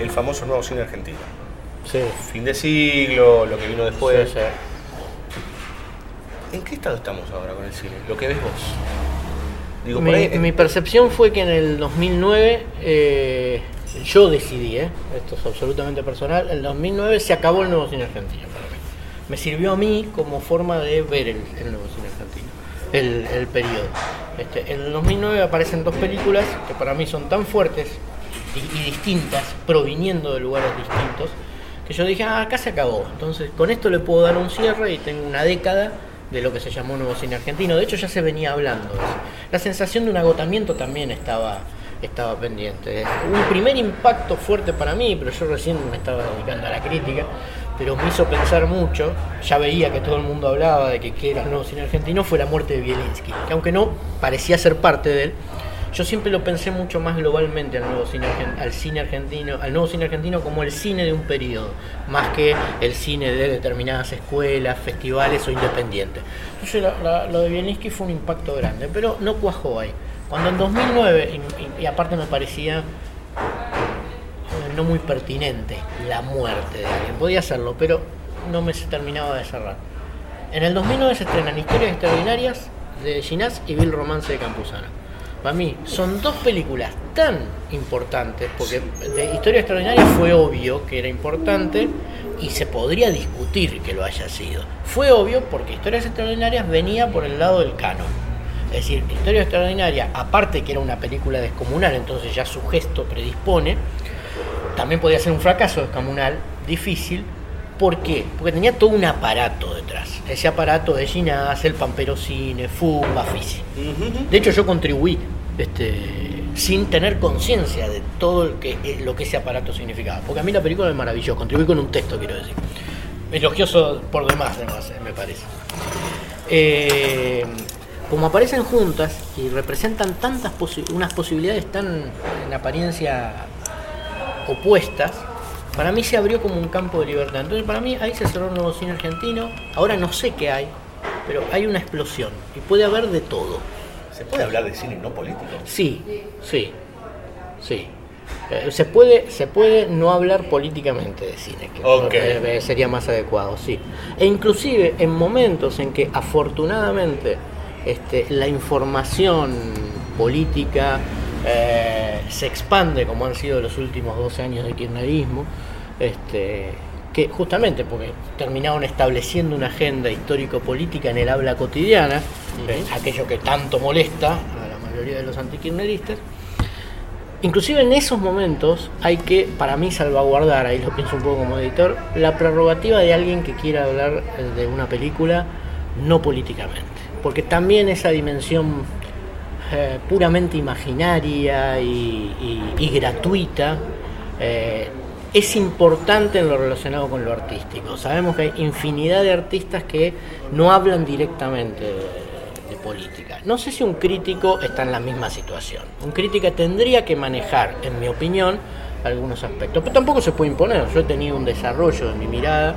El famoso nuevo cine argentino. Sí. Fin de siglo, lo que vino después. Sí, sí. ¿En qué estado estamos ahora con el cine? Lo que ves vos. Digo, mi, ahí, mi percepción fue que en el 2009 eh, yo decidí, ¿eh? esto es absolutamente personal, en el 2009 se acabó el nuevo cine argentino para mí. Me sirvió a mí como forma de ver el, el nuevo cine argentino, el, el periodo. Este, en el 2009 aparecen dos películas que para mí son tan fuertes y, y distintas, proviniendo de lugares distintos, que yo dije, ah, acá se acabó. Entonces, con esto le puedo dar un cierre y tengo una década de lo que se llamó nuevo cine argentino. De hecho, ya se venía hablando de eso. La sensación de un agotamiento también estaba, estaba pendiente. Un primer impacto fuerte para mí, pero yo recién me estaba dedicando a la crítica, pero me hizo pensar mucho, ya veía que todo el mundo hablaba de que, que era nuevo cine argentino, fue la muerte de Bielinski, que aunque no parecía ser parte de él, yo siempre lo pensé mucho más globalmente al nuevo cine al cine argentino, al nuevo cine argentino como el cine de un periodo, más que el cine de determinadas escuelas, festivales o independientes. Entonces la- lo de Bielinski fue un impacto grande, pero no cuajó ahí. Cuando en 2009, y, y- y aparte me parecía eh, no muy pertinente la muerte de alguien, podía hacerlo, pero no me terminaba de cerrar. En el 2009 se estrenan Historias Extraordinarias de Ginás y Bill Romance de Campuzano. Para mí son dos películas tan importantes, porque de Historia Extraordinaria fue obvio que era importante y se podría discutir que lo haya sido. Fue obvio porque Historias Extraordinarias venía por el lado del canon. Es decir, Historia Extraordinaria, aparte que era una película descomunal, entonces ya su gesto predispone, también podía ser un fracaso descomunal, difícil. ¿Por qué? Porque tenía todo un aparato detrás. Ese aparato de Ginás, el Pampero Cine, Fumba, Fisi. De hecho, yo contribuí este, sin tener conciencia de todo que, eh, lo que ese aparato significaba. Porque a mí la película me maravilló. Contribuí con un texto, quiero decir. Elogioso por demás, además, eh, me parece. Eh, como aparecen juntas y representan tantas posi- unas posibilidades tan en apariencia opuestas, para mí se abrió como un campo de libertad. Entonces para mí ahí se cerró el nuevo cine argentino, ahora no sé qué hay, pero hay una explosión y puede haber de todo. ¿Se puede hablar de cine no político? Sí, sí, sí. Eh, Se puede, se puede no hablar políticamente de cine, que Ok. eh, eh, sería más adecuado, sí. E inclusive en momentos en que afortunadamente este, la información política eh, se expande, como han sido los últimos 12 años de kirchnerismo, este, que justamente porque terminaron estableciendo una agenda histórico-política en el habla cotidiana, eh, aquello que tanto molesta a la mayoría de los antikirchneristas, inclusive en esos momentos hay que, para mí, salvaguardar, ahí lo pienso un poco como editor, la prerrogativa de alguien que quiera hablar eh, de una película no políticamente. Porque también esa dimensión eh, puramente imaginaria y, gratuita eh, es importante en lo relacionado con lo artístico. Sabemos que hay infinidad de artistas que no hablan directamente de, de política. No sé si un crítico está en la misma situación. Un crítico tendría que manejar, en mi opinión, algunos aspectos. Pero tampoco se puede imponer. Yo he tenido un desarrollo de mi mirada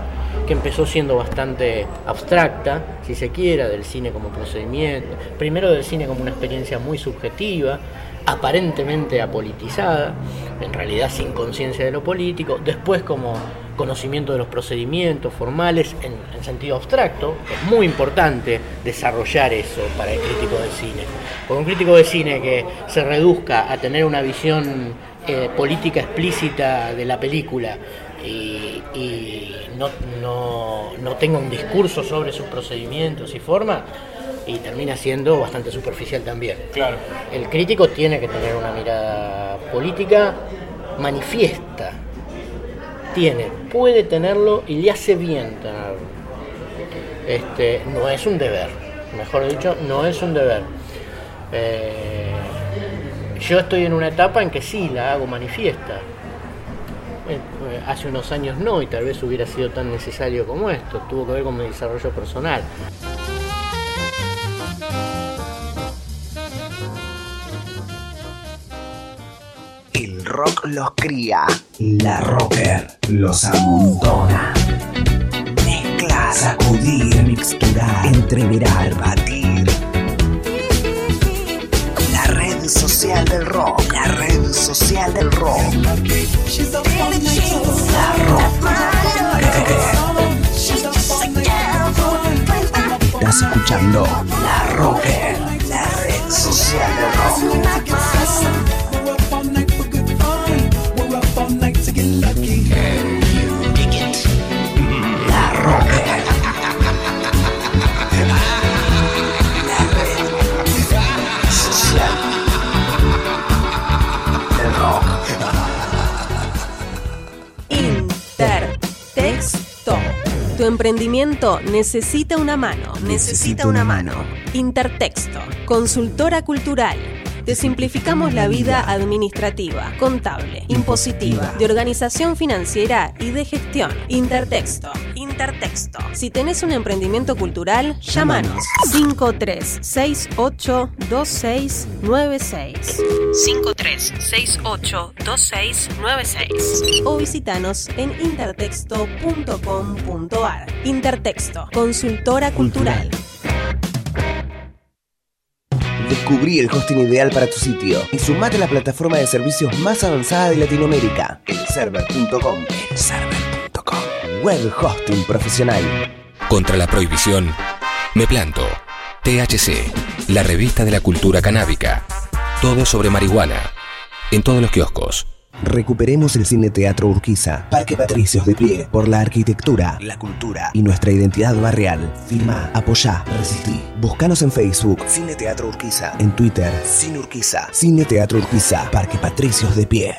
que empezó siendo bastante abstracta, si se quiera, del cine como procedimiento. Primero del cine como una experiencia muy subjetiva, aparentemente apolitizada, en realidad sin conciencia de lo político, después como conocimiento de los procedimientos formales en, en sentido abstracto, es muy importante desarrollar eso para el crítico de cine. Porque un crítico de cine que se reduzca a tener una visión eh, política explícita de la película y, y no, no, no tenga un discurso sobre sus procedimientos y formas, y termina siendo bastante superficial también. Claro. El crítico tiene que tener una mirada política manifiesta. Tiene, puede tenerlo y le hace bien tenerlo. Este, no es un deber, mejor dicho, no es un deber. Eh, yo estoy en una etapa en que sí la hago manifiesta. Eh, eh, hace unos años no, y tal vez hubiera sido tan necesario como esto. Tuvo que ver con mi desarrollo personal. El rock los cría, la rocker los amontona. Mezcla, sacudir, mixturar, entreverar, batir. Red social del rock, la red social del rock. La rocker. Estás escuchando La Rocker, la red social del rock. Tu emprendimiento necesita una mano. Necesita una mano. Intertexto. Consultora cultural. Te simplificamos la vida administrativa, contable, impositiva, de organización financiera y de gestión. Intertexto. Intertexto. Si tenés un emprendimiento cultural, llámanos 53682696. 53682696 o visitanos en intertexto.com.ar. Intertexto, consultora cultural. Descubrí el hosting ideal para tu sitio y sumate a la plataforma de servicios más avanzada de Latinoamérica, elserver.com. Elserver.com. Web hosting profesional. Contra la prohibición, me planto. THC, la revista de la cultura canábica. Todo sobre marihuana. En todos los kioscos. Recuperemos el Cine Teatro Urquiza, Parque Patricios de pie, por la arquitectura, la cultura y nuestra identidad barrial. Firma, apoyá, resistí. Búscanos en Facebook, Cine Teatro Urquiza, en Twitter, Cine Urquiza, Cine Teatro Urquiza, Parque Patricios de pie.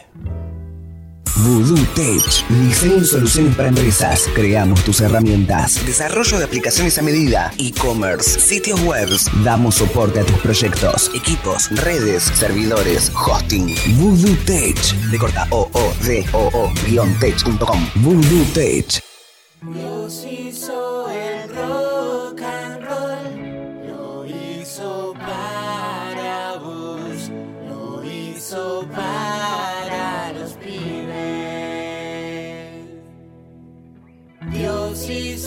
Voodoo Tech, diseño y soluciones para empresas. Creamos tus herramientas. Desarrollo de aplicaciones a medida. E-commerce, sitios web. Damos soporte a tus proyectos, equipos, redes, servidores, hosting. Voodoo Tech. De corta o o d o o tech.com. Voodoo Tech. Dios hizo el rock and roll, lo hizo para vos, lo hizo para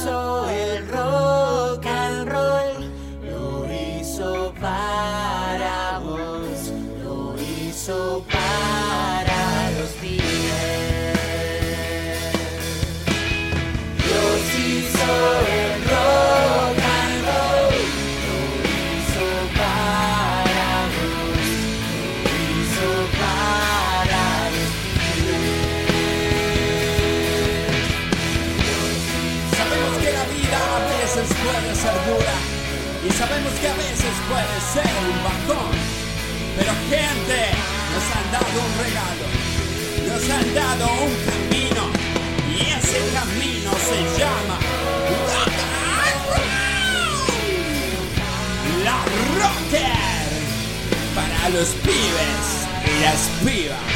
hizo el rock and roll, lo hizo para vos, lo hizo para los pibes. Dios hizo gente, nos han dado un regalo, nos han dado un camino y ese camino se llama rock and roll. La Rocker para los pibes y las pibas.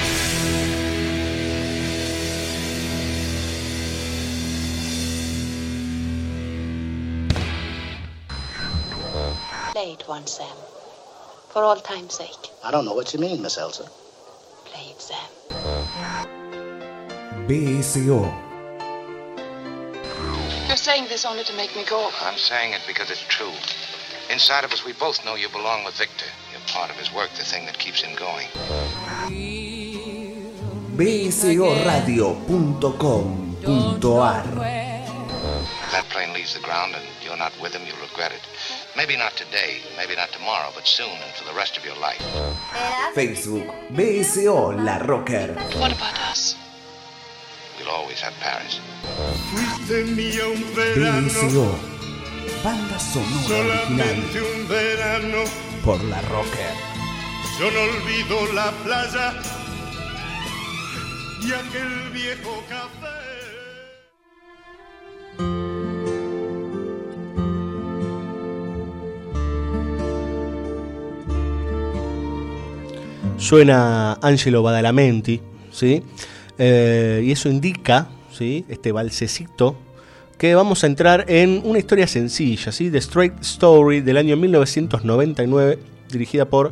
Play it once, Sam. For all time's sake. I don't know what you mean, Miss Elsa. Play it, Sam. BSO. You're saying this only to make me go. I'm saying it because it's true. Inside of us, we both know you belong with Victor. You're part of his work, the thing that keeps him going. bsoradio.com.ar If that plane leaves the ground and you're not with him, you'll regret it. Maybe not today, maybe not tomorrow, but soon and for the rest of your life. Facebook BSO La Rocker. What about us? We'll always have Paris. Fuiste mía un verano, BSO Banda sonora original solamente un verano. por La Rocker. Yo no olvido la playa y aquel viejo café. Suena Angelo Badalamenti, ¿sí? Eh, y eso indica, ¿sí? Este balsecito, que vamos a entrar en una historia sencilla, ¿sí? The Straight Story del año 1999, dirigida por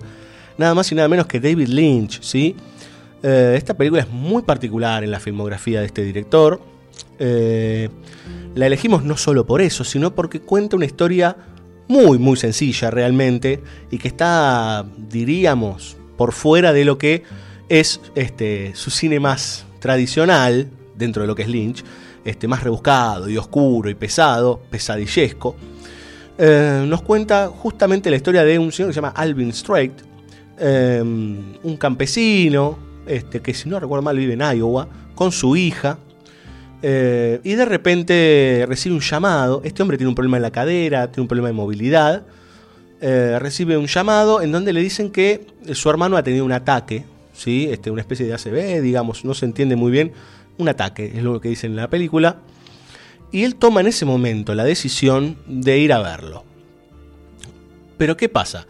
nada más y nada menos que David Lynch, ¿sí? Eh, esta película es muy particular en la filmografía de este director. Eh, la elegimos no solo por eso, sino porque cuenta una historia muy, muy sencilla realmente y que está, diríamos, por fuera de lo que es este, su cine más tradicional, dentro de lo que es Lynch, este, más rebuscado y oscuro y pesado, pesadillesco. Eh, nos cuenta justamente la historia de un señor que se llama Alvin Strait, eh, un campesino, este, que si no recuerdo mal vive en Iowa, con su hija, eh, y de repente recibe un llamado. Este hombre tiene un problema en la cadera, tiene un problema de movilidad. Eh, recibe un llamado en donde le dicen que su hermano ha tenido un ataque, ¿sí? este, una especie de ACV, digamos, no se entiende muy bien. Un ataque, es lo que dicen en la película. Y él toma en ese momento la decisión de ir a verlo. Pero ¿qué pasa?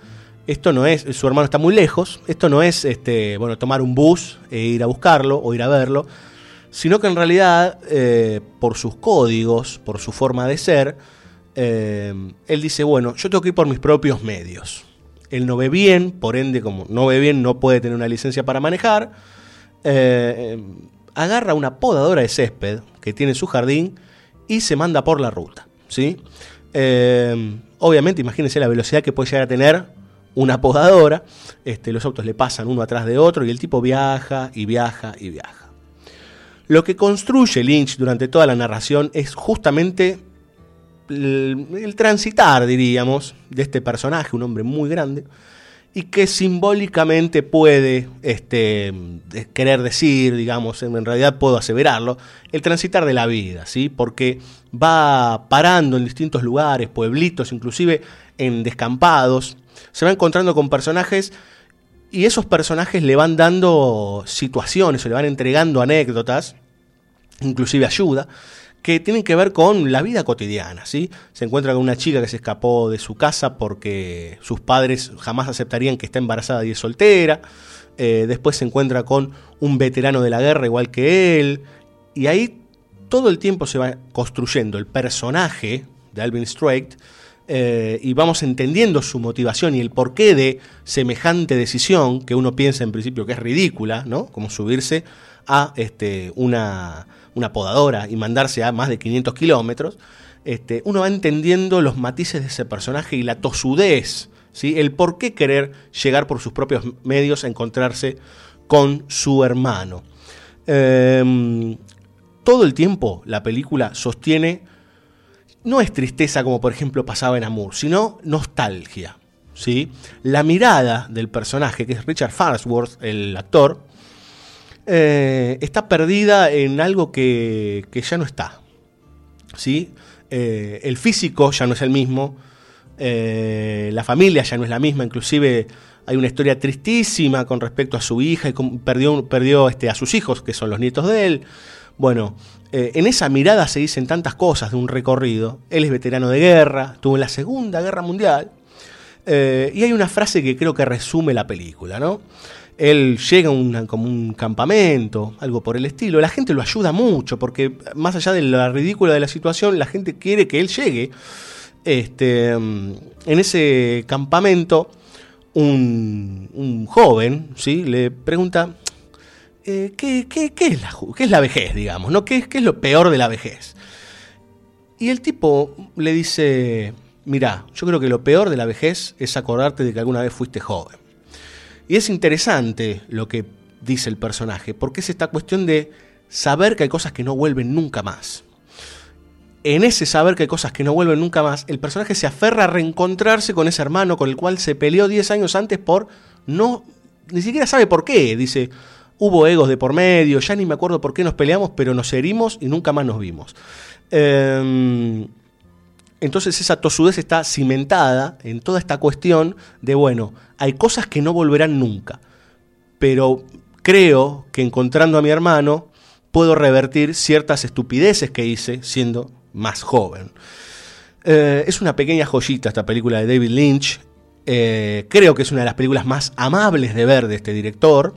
Esto no es, su hermano está muy lejos, esto no es este, bueno, tomar un bus e ir a buscarlo o ir a verlo, sino que en realidad, eh, por sus códigos, por su forma de ser, eh, él dice, bueno, yo tengo que ir por mis propios medios. Él no ve bien, por ende, como no ve bien, no puede tener una licencia para manejar. Eh, agarra una podadora de césped que tiene en su jardín y se manda por la ruta. ¿sí? Eh, obviamente, imagínense la velocidad que puede llegar a tener una podadora. Este, los autos le pasan uno atrás de otro y el tipo viaja y viaja y viaja. Lo que construye Lynch durante toda la narración es justamente el, transitar, diríamos, de este personaje, un hombre muy grande, y que simbólicamente puede este, querer decir, digamos, en realidad puedo aseverarlo, el transitar de la vida, ¿sí? Porque va parando en distintos lugares, pueblitos, inclusive en descampados, se va encontrando con personajes y esos personajes le van dando situaciones o le van entregando anécdotas, inclusive ayuda, que tienen que ver con la vida cotidiana, ¿sí? Se encuentra con una chica que se escapó de su casa porque sus padres jamás aceptarían que está embarazada y es soltera. Eh, después se encuentra con un veterano de la guerra igual que él. Y ahí todo el tiempo se va construyendo el personaje de Alvin Strait eh, y vamos entendiendo su motivación y el porqué de semejante decisión que uno piensa en principio que es ridícula, ¿no? Como subirse a este, una, una podadora y mandarse a más de 500 kilómetros, este, uno va entendiendo los matices de ese personaje y la tosudez, ¿sí? el por qué querer llegar por sus propios medios a encontrarse con su hermano. Eh, todo el tiempo la película sostiene, no es tristeza como por ejemplo pasaba en Amour, sino nostalgia. ¿sí? La mirada del personaje, que es Richard Farnsworth, el actor, eh, está perdida en algo que, que ya no está. ¿sí? Eh, el físico ya no es el mismo, eh, la familia ya no es la misma, inclusive hay una historia tristísima con respecto a su hija y perdió, perdió este, a sus hijos, que son los nietos de él. Bueno, en esa mirada se dicen tantas cosas de un recorrido. Él es veterano de guerra, estuvo en la Segunda Guerra Mundial. Y hay una frase que creo que resume la película, ¿no? Él llega a una- como un campamento, algo por el estilo. La gente lo ayuda mucho, porque más allá de la ridícula de la situación, la gente quiere que él llegue. Este, mm, en ese campamento, un, un joven ¿sí? le pregunta, eh, ¿qué, qué- qué es la, qué es la vejez, digamos? ¿no? ¿Qué, ¿Qué es lo peor de la vejez? Y el tipo le dice, mira, yo creo que lo peor de la vejez es acordarte de que alguna vez fuiste joven. Y es interesante lo que dice el personaje, porque es esta cuestión de saber que hay cosas que no vuelven nunca más. En ese saber que hay cosas que no vuelven nunca más, el personaje se aferra a reencontrarse con ese hermano con el cual se peleó 10 años antes por no, ni siquiera sabe por qué. Dice, hubo egos de por medio, ya ni me acuerdo por qué nos peleamos, pero nos herimos y nunca más nos vimos. Em, entonces esa tosudez está cimentada en toda esta cuestión de, bueno, hay cosas que no volverán nunca, pero creo que encontrando a mi hermano puedo revertir ciertas estupideces que hice siendo más joven. Eh, es una pequeña joyita esta película de David Lynch. Eh, creo que es una de las películas más amables de ver de este director,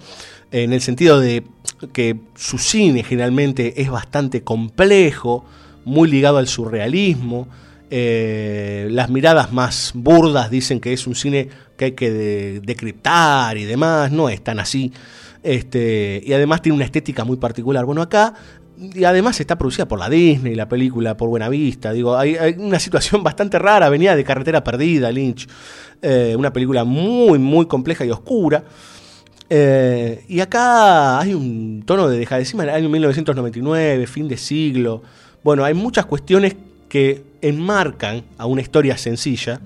en el sentido de que su cine generalmente es bastante complejo, muy ligado al surrealismo. Eh, las miradas más burdas dicen que es un cine que hay que de- decriptar y demás, no es tan así. Este, y además tiene una estética muy particular. Bueno, acá, y además está producida por la Disney, la película por Buena Vista. Digo, hay, una situación <laughs> bastante rara, venía de Carretera Perdida, Lynch. Eh, una película muy, muy compleja y oscura. Eh, y acá hay un tono de en el año 1999, fin de siglo. Bueno, hay muchas cuestiones que enmarcan a una historia sencilla,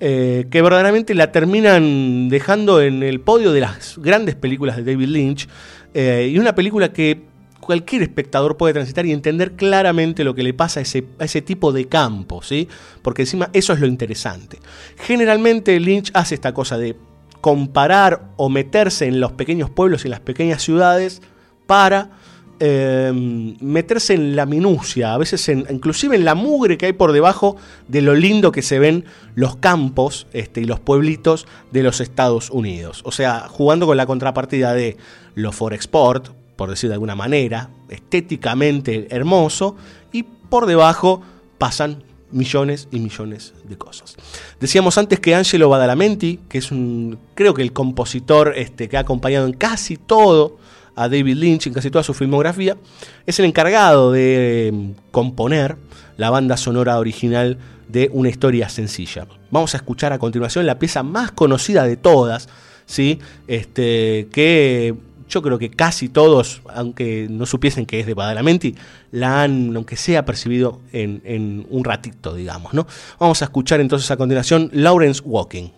eh, que verdaderamente la terminan dejando en el podio de las grandes películas de David Lynch, eh, y una película que cualquier espectador puede transitar y entender claramente lo que le pasa a ese, ese tipo de campo, ¿sí? Porque encima eso es lo interesante. Generalmente Lynch hace esta cosa de comparar o meterse en los pequeños pueblos y en las pequeñas ciudades para eh, meterse en la minucia, a veces en- inclusive en la mugre que hay por debajo de lo lindo que se ven los campos este, y los pueblitos de los Estados Unidos. O sea, jugando con la contrapartida de lo for export, por decir de alguna manera, estéticamente hermoso, y por debajo pasan millones y millones de cosas. Decíamos antes que Angelo Badalamenti, que es un, creo que el compositor este, que ha acompañado en casi todo a David Lynch, en casi toda su filmografía, es el encargado de eh, componer la banda sonora original de una historia sencilla. Vamos a escuchar a continuación la pieza más conocida de todas, ¿sí? este, que yo creo que casi todos, aunque no supiesen que es de Badalamenti, la han, aunque sea percibido en, en un ratito, digamos. ¿no? Vamos a escuchar entonces a continuación Lawrence Walking.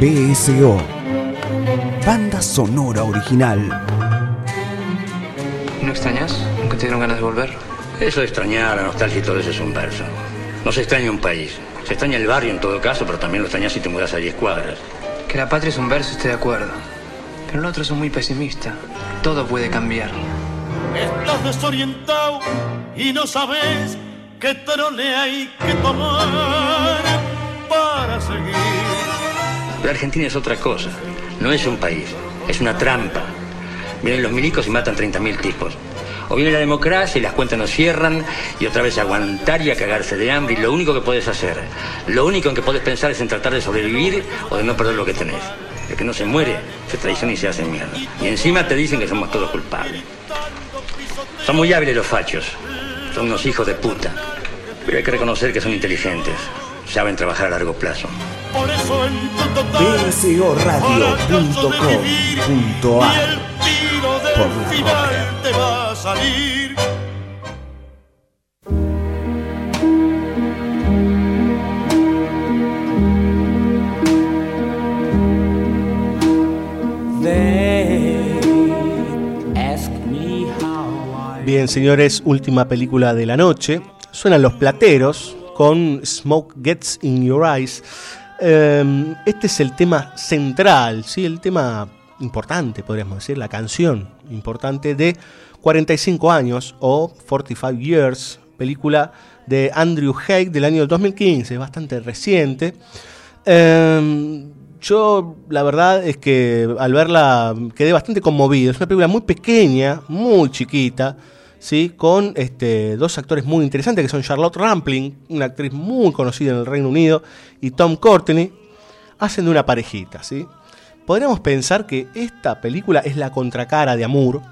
BSO. Banda sonora original. ¿No extrañas? ¿Nunca te dieron ganas de volver? Eso de extrañar, la nostalgia y todo eso es un verso. No se extraña un país. Se extraña el barrio en todo caso, pero también lo extrañas si te mudas a 10 cuadras. Que la patria es un verso, estoy de acuerdo. Pero el otro es muy pesimista. Todo puede cambiar. Estás desorientado y no sabes qué trole hay que tomar Pero Argentina es otra cosa. No es un país, es una trampa. Vienen los milicos y matan 30.000 tipos. O viene la democracia y las cuentas nos cierran y otra vez aguantar y a cagarse de hambre y lo único que puedes hacer, lo único en que puedes pensar es en tratar de sobrevivir o de no perder lo que tenés. El que no se muere se traiciona y se hace mierda. Y encima te dicen que somos todos culpables. Son muy hábiles los fachos. Son unos hijos de puta. Pero hay que reconocer que son inteligentes. Saben trabajar a largo plazo. Por eso en tu total bsoradio.com.ar tiro del Por la final te va a salir. Bien, señores, última película de la noche. Suenan los plateros con Smoke Gets in Your Eyes. Eh, este es el tema central, ¿sí? el tema importante, podríamos decir, la canción importante de 45 años o 45 Years, película de Andrew Haig del año 2015, bastante reciente. Eh, yo la verdad es que al verla quedé bastante conmovido. Es una película muy pequeña, muy chiquita, ¿sí? con este, dos actores muy interesantes que son Charlotte Rampling, una actriz muy conocida en el Reino Unido, y Tom Courtenay, hacen de una parejita. ¿sí? Podríamos pensar que esta película es la contracara de Amour,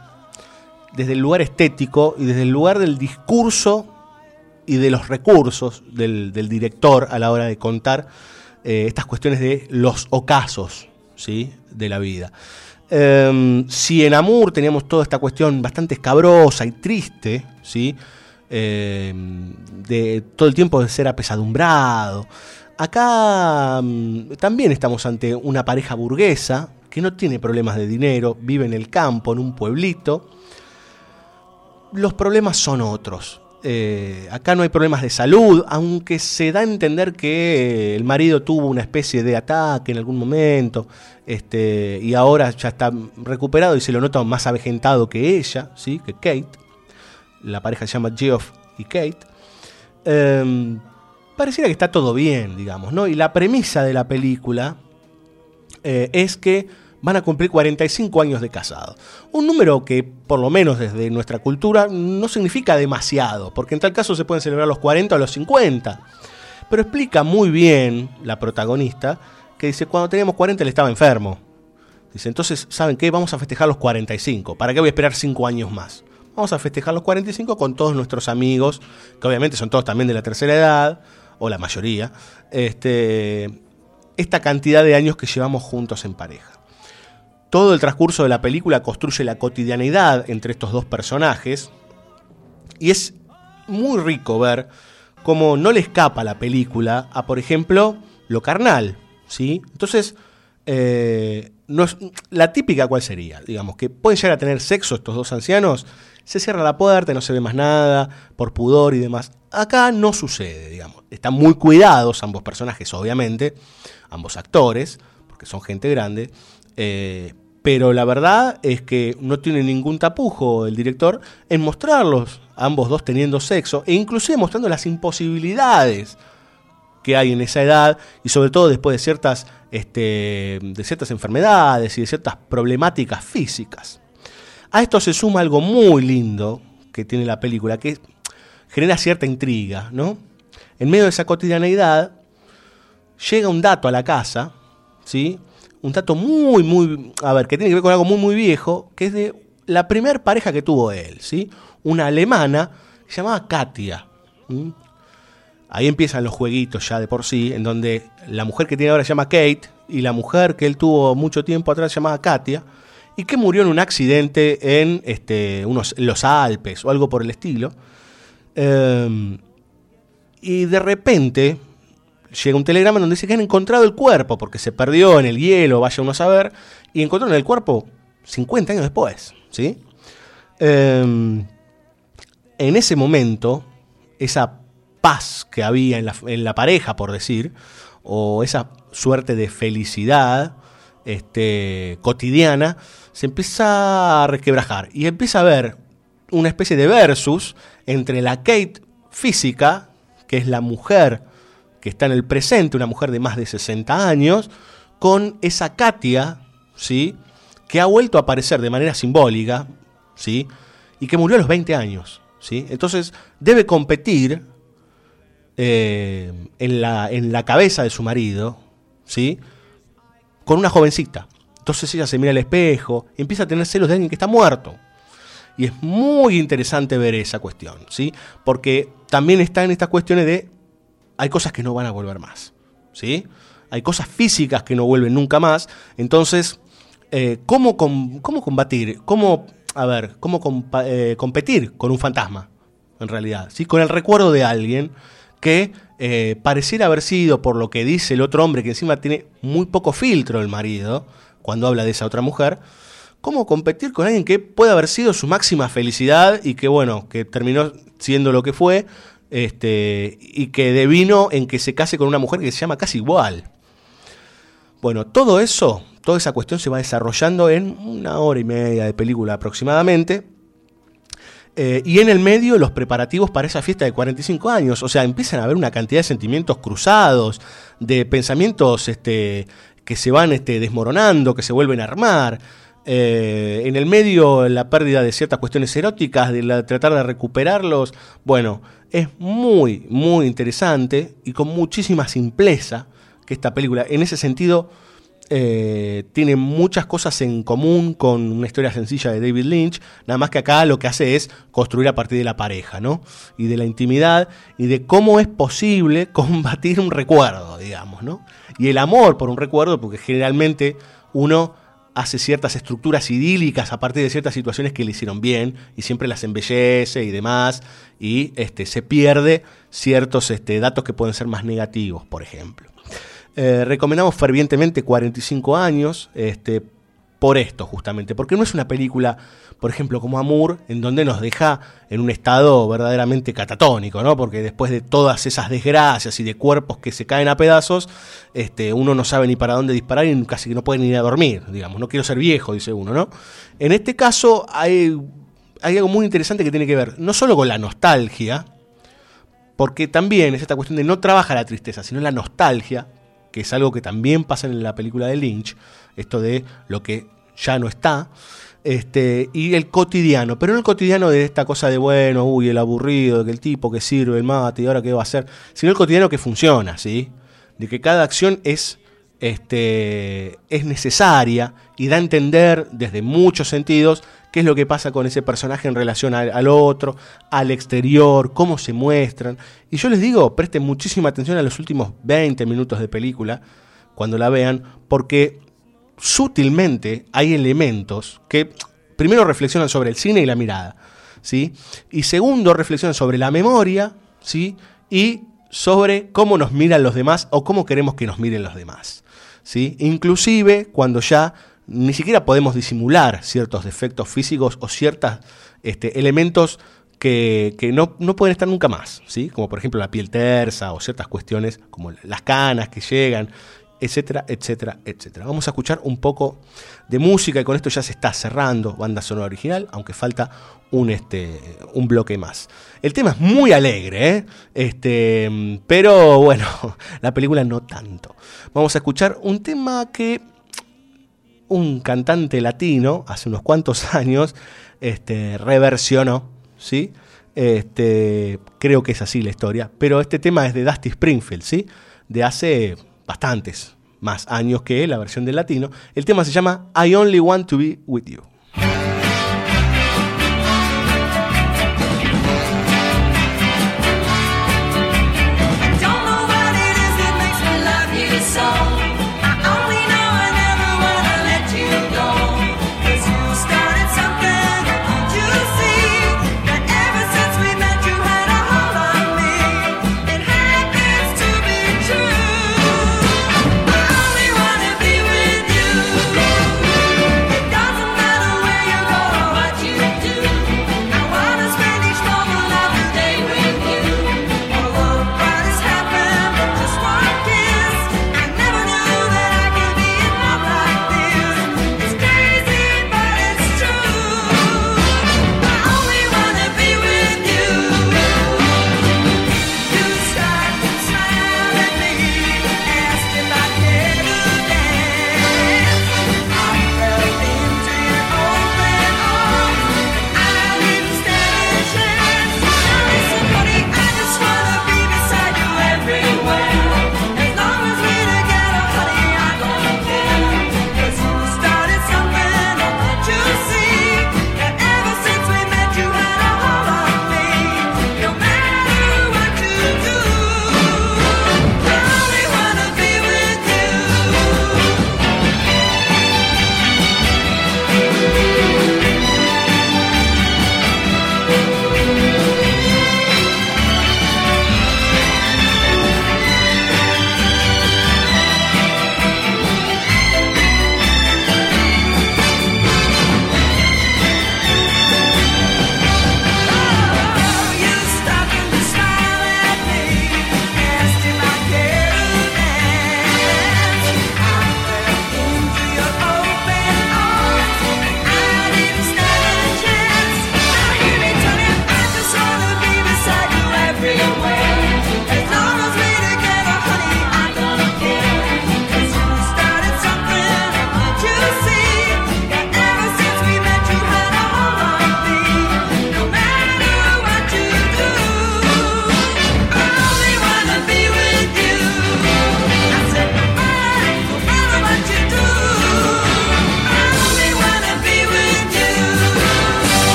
desde el lugar estético y desde el lugar del discurso y de los recursos del, del director a la hora de contar eh, estas cuestiones de los ocasos ¿sí? de la vida. Eh, si en Amour teníamos toda esta cuestión bastante escabrosa y triste, ¿sí? Eh, de todo el tiempo de ser apesadumbrado, acá mm, también estamos ante una pareja burguesa que no tiene problemas de dinero, vive en el campo, en un pueblito. Los problemas son otros. Eh, acá no hay problemas de salud, aunque se da a entender que el marido tuvo una especie de ataque en algún momento, este, y ahora ya está recuperado y se lo nota más avejentado que ella, ¿sí? que Kate. La pareja se llama Geoff y Kate. Eh, pareciera que está todo bien, digamos, ¿no? Y la premisa de la película eh, es que van a cumplir 45 años de casado. Un número que, por lo menos desde nuestra cultura, no significa demasiado, porque en tal caso se pueden celebrar los 40 o los 50. Pero explica muy bien la protagonista que dice, cuando teníamos 40 él estaba enfermo. Dice, entonces, ¿saben qué? Vamos a festejar los 45. ¿Para qué voy a esperar 5 años más? Vamos a festejar los 45 con todos nuestros amigos, que obviamente son todos también de la tercera edad, o la mayoría, este, esta cantidad de años que llevamos juntos en pareja. Todo el transcurso de la película construye la cotidianidad entre estos dos personajes y es muy rico ver cómo no le escapa la película a, por ejemplo, lo carnal, ¿sí? Entonces, eh, no es, la típica cuál sería, digamos, que pueden llegar a tener sexo estos dos ancianos, se cierra la puerta, no se ve más nada, por pudor y demás. Acá no sucede, digamos. Están muy cuidados ambos personajes, obviamente, ambos actores, porque son gente grande, eh, pero la verdad es que no tiene ningún tapujo el director en mostrarlos, ambos dos teniendo sexo, e inclusive mostrando las imposibilidades que hay en esa edad, y sobre todo después de ciertas, este, de ciertas enfermedades y de ciertas problemáticas físicas. A esto se suma algo muy lindo que tiene la película, que genera cierta intriga, ¿no? En medio de esa cotidianeidad, llega un dato a la casa, ¿sí? Un dato muy, muy, a ver, que tiene que ver con algo muy, muy viejo, que es de la primer pareja que tuvo él, ¿sí? Una alemana que se llamaba Katia. Ahí empiezan los jueguitos ya de por sí, en donde la mujer que tiene ahora se llama Kate y la mujer que él tuvo mucho tiempo atrás se llamaba Katia y que murió en un accidente en este, unos, los Alpes o algo por el estilo. Eh, y de repente llega un telegrama donde dice que han encontrado el cuerpo, porque se perdió en el hielo, vaya uno a saber, y encontraron el cuerpo 50 años después, ¿sí? Eh, en ese momento, esa paz que había en la, en la pareja, por decir, o esa suerte de felicidad este, cotidiana, se empieza a requebrajar y empieza a haber una especie de versus entre la Kate física, que es la mujer que está en el presente, una mujer de más de 60 años, con esa Katia, ¿sí? que ha vuelto a aparecer de manera simbólica, ¿sí? y que murió a los 20 años. ¿sí? Entonces debe competir eh, en, la, en la cabeza de su marido, ¿sí? con una jovencita. Entonces ella se mira al espejo empieza a tener celos de alguien que está muerto. Y es muy interesante ver esa cuestión, ¿sí? Porque también está en estas cuestiones de hay cosas que no van a volver más, ¿sí? Hay cosas físicas que no vuelven nunca más. Entonces, eh, ¿cómo, ¿cómo combatir? ¿Cómo, a ver, cómo eh, competir con un fantasma, en realidad? ¿sí? Con el recuerdo de alguien que eh, pareciera haber sido, por lo que dice el otro hombre, que encima tiene muy poco filtro el marido, cuando habla de esa otra mujer, ¿cómo competir con alguien que puede haber sido su máxima felicidad y que, bueno, que terminó siendo lo que fue, este, y que devino en que se case con una mujer que se llama casi igual? Bueno, todo eso, toda esa cuestión se va desarrollando en una hora y media de película aproximadamente. Eh, y en el medio los preparativos para esa fiesta de 45 años. O sea, empiezan a haber una cantidad de sentimientos cruzados, de pensamientos este, que se van este, desmoronando, que se vuelven a armar. Eh, en el medio la pérdida de ciertas cuestiones eróticas, de tratar de recuperarlos. Bueno, es muy, muy interesante y con muchísima simpleza que esta película, en ese sentido, eh, tiene muchas cosas en común con una historia sencilla de David Lynch, nada más que acá lo que hace es construir a partir de la pareja, ¿no? Y de la intimidad y de cómo es posible <laughs> combatir un recuerdo, digamos, ¿no? Y el amor por un recuerdo, porque generalmente uno hace ciertas estructuras idílicas a partir de ciertas situaciones que le hicieron bien y siempre las embellece y demás y este, se pierde ciertos este, datos que pueden ser más negativos, por ejemplo. Eh, recomendamos fervientemente 45 años este, por esto justamente, porque no es una película, por ejemplo, como Amour, en donde nos deja en un estado verdaderamente catatónico, ¿no? Porque después de todas esas desgracias y de cuerpos que se caen a pedazos, este, uno no sabe ni para dónde disparar y casi que no puede ni ir a dormir, digamos, no quiero ser viejo, dice uno, ¿no? En este caso hay, hay algo muy interesante que tiene que ver, no solo con la nostalgia, porque también es esta cuestión de no trabaja la tristeza, sino la nostalgia, que es algo que también pasa en la película de Lynch, esto de lo que ya no está, este, y el cotidiano, pero no el cotidiano de esta cosa de, bueno, uy, el aburrido, que el tipo que sirve, el mate, y ahora qué va a hacer, sino el cotidiano que funciona, ¿sí? De que cada acción es, este, es necesaria y da a entender desde muchos sentidos qué es lo que pasa con ese personaje en relación al, al otro, al exterior, cómo se muestran. Y yo les digo, presten muchísima atención a los últimos 20 minutos de película, cuando la vean, porque sutilmente hay elementos que primero reflexionan sobre el cine y la mirada, ¿sí? Y segundo reflexionan sobre la memoria, ¿sí? Y sobre cómo nos miran los demás o cómo queremos que nos miren los demás, ¿sí? Inclusive cuando ya ni siquiera podemos disimular ciertos defectos físicos o ciertos este, elementos que, que no, no, pueden estar nunca más, ¿sí? como por ejemplo la piel tersa o ciertas cuestiones como las canas que llegan, etcétera, etcétera, etcétera. Vamos a escuchar un poco de música y con esto ya se está cerrando banda sonora original, aunque falta un, este, un bloque más. El tema es muy alegre, ¿eh? este, pero bueno, <laughs> la película no tanto. Vamos a escuchar un tema que un cantante latino hace unos cuantos <laughs> años este, reversionó, ¿sí? Este, creo que es así la historia, pero este tema es de Dusty Springfield, ¿sí? De hace bastantes más años que la versión del latino. El tema se llama I Only Want to Be With You.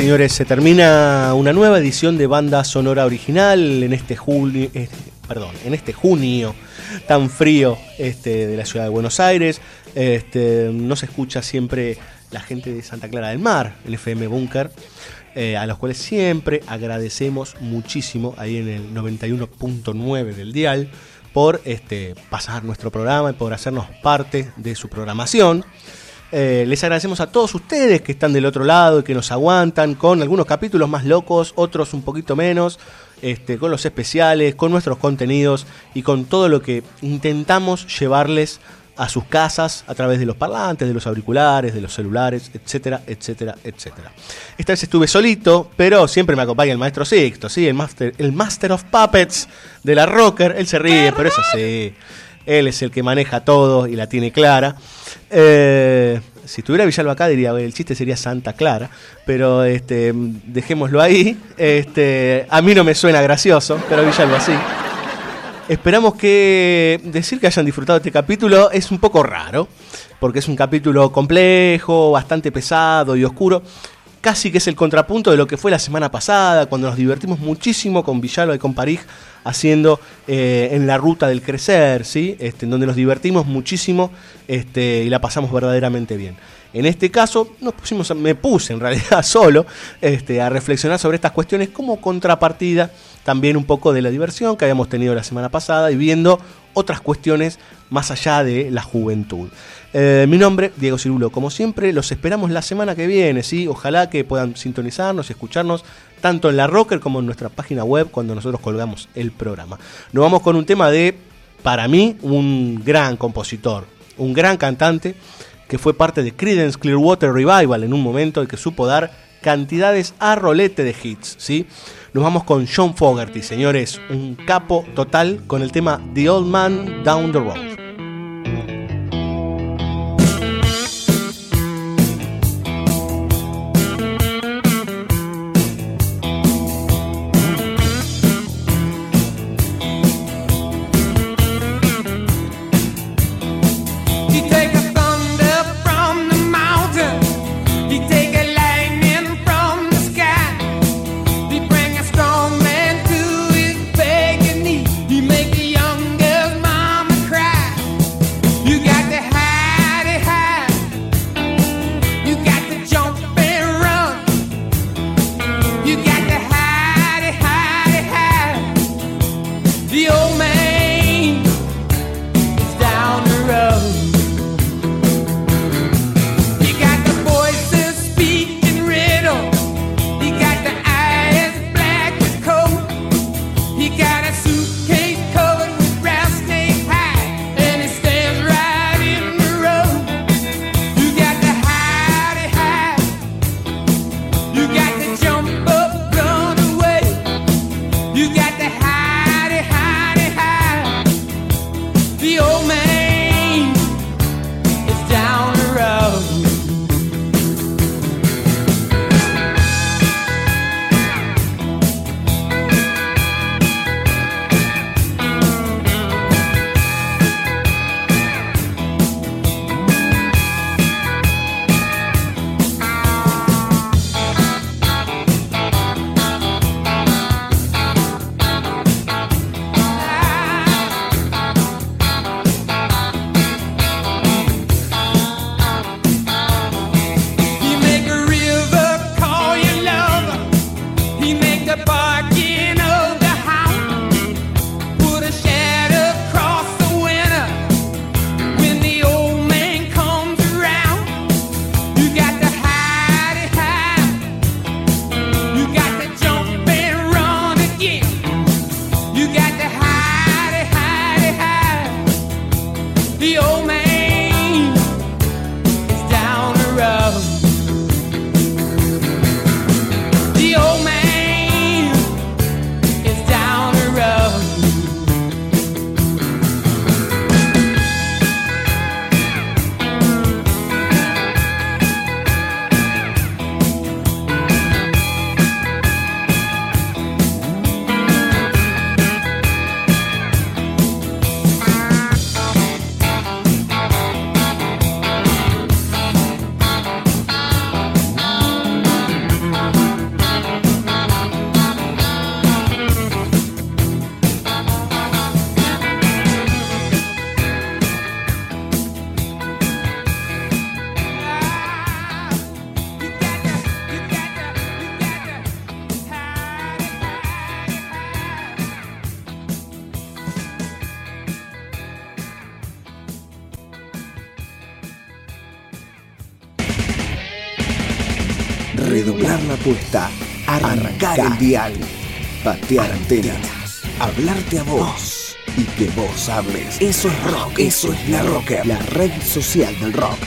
Señores, se termina una nueva edición de banda sonora original en este julio, eh, perdón, en este junio tan frío este, de la ciudad de Buenos Aires. Este, no se escucha siempre la gente de Santa Clara del Mar, el FM Bunker, eh, a los cuales siempre agradecemos muchísimo ahí en el 91.9 del dial por este, pasar nuestro programa y por hacernos parte de su programación. Eh, les agradecemos a todos ustedes que están del otro lado y que nos aguantan con algunos capítulos más locos, otros un poquito menos, este, con los especiales, con nuestros contenidos y con todo lo que intentamos llevarles a sus casas a través de los parlantes, de los auriculares, de los celulares, etcétera, etcétera, etcétera. Esta vez estuve solito, pero siempre me acompaña el maestro Sixto, ¿sí? el, master, el Master of Puppets de la Rocker. Él se ríe, pero eso sí. Él es el que maneja todo y la tiene clara. Eh, si estuviera Villalba acá diría, el chiste sería Santa Clara, pero este, dejémoslo ahí. Este, a mí no me suena gracioso, pero Villalba sí. Esperamos que decir que hayan disfrutado este capítulo es un poco raro, porque es un capítulo complejo, bastante pesado y oscuro. Casi que es el contrapunto de lo que fue la semana pasada, cuando nos divertimos muchísimo con Villalba y con París haciendo eh, en la ruta del crecer, ¿sí? Este, donde nos divertimos muchísimo este, y la pasamos verdaderamente bien. En este caso, nos pusimos, me puse en realidad <laughs> solo este, a reflexionar sobre estas cuestiones como contrapartida también un poco de la diversión que habíamos tenido la semana pasada y viendo otras cuestiones más allá de la juventud. Eh, mi nombre, Diego Cirulo, como siempre, los esperamos la semana que viene, ¿sí? Ojalá que puedan sintonizarnos y escucharnos tanto en la Rocker como en nuestra página web cuando nosotros colgamos el programa. Nos vamos con un tema de, para mí, un gran compositor, un gran cantante que fue parte de Creedence Clearwater Revival en un momento y que supo dar cantidades a rolete de hits, ¿sí? Nos vamos con John Fogerty, señores, un capo total con el tema The Old Man Down the Road. Apuesta. Arrancar el dial. Patear antenas. Hablarte a vos. Y que vos hables. Eso es rock. Eso es la rocker. La red social del rock.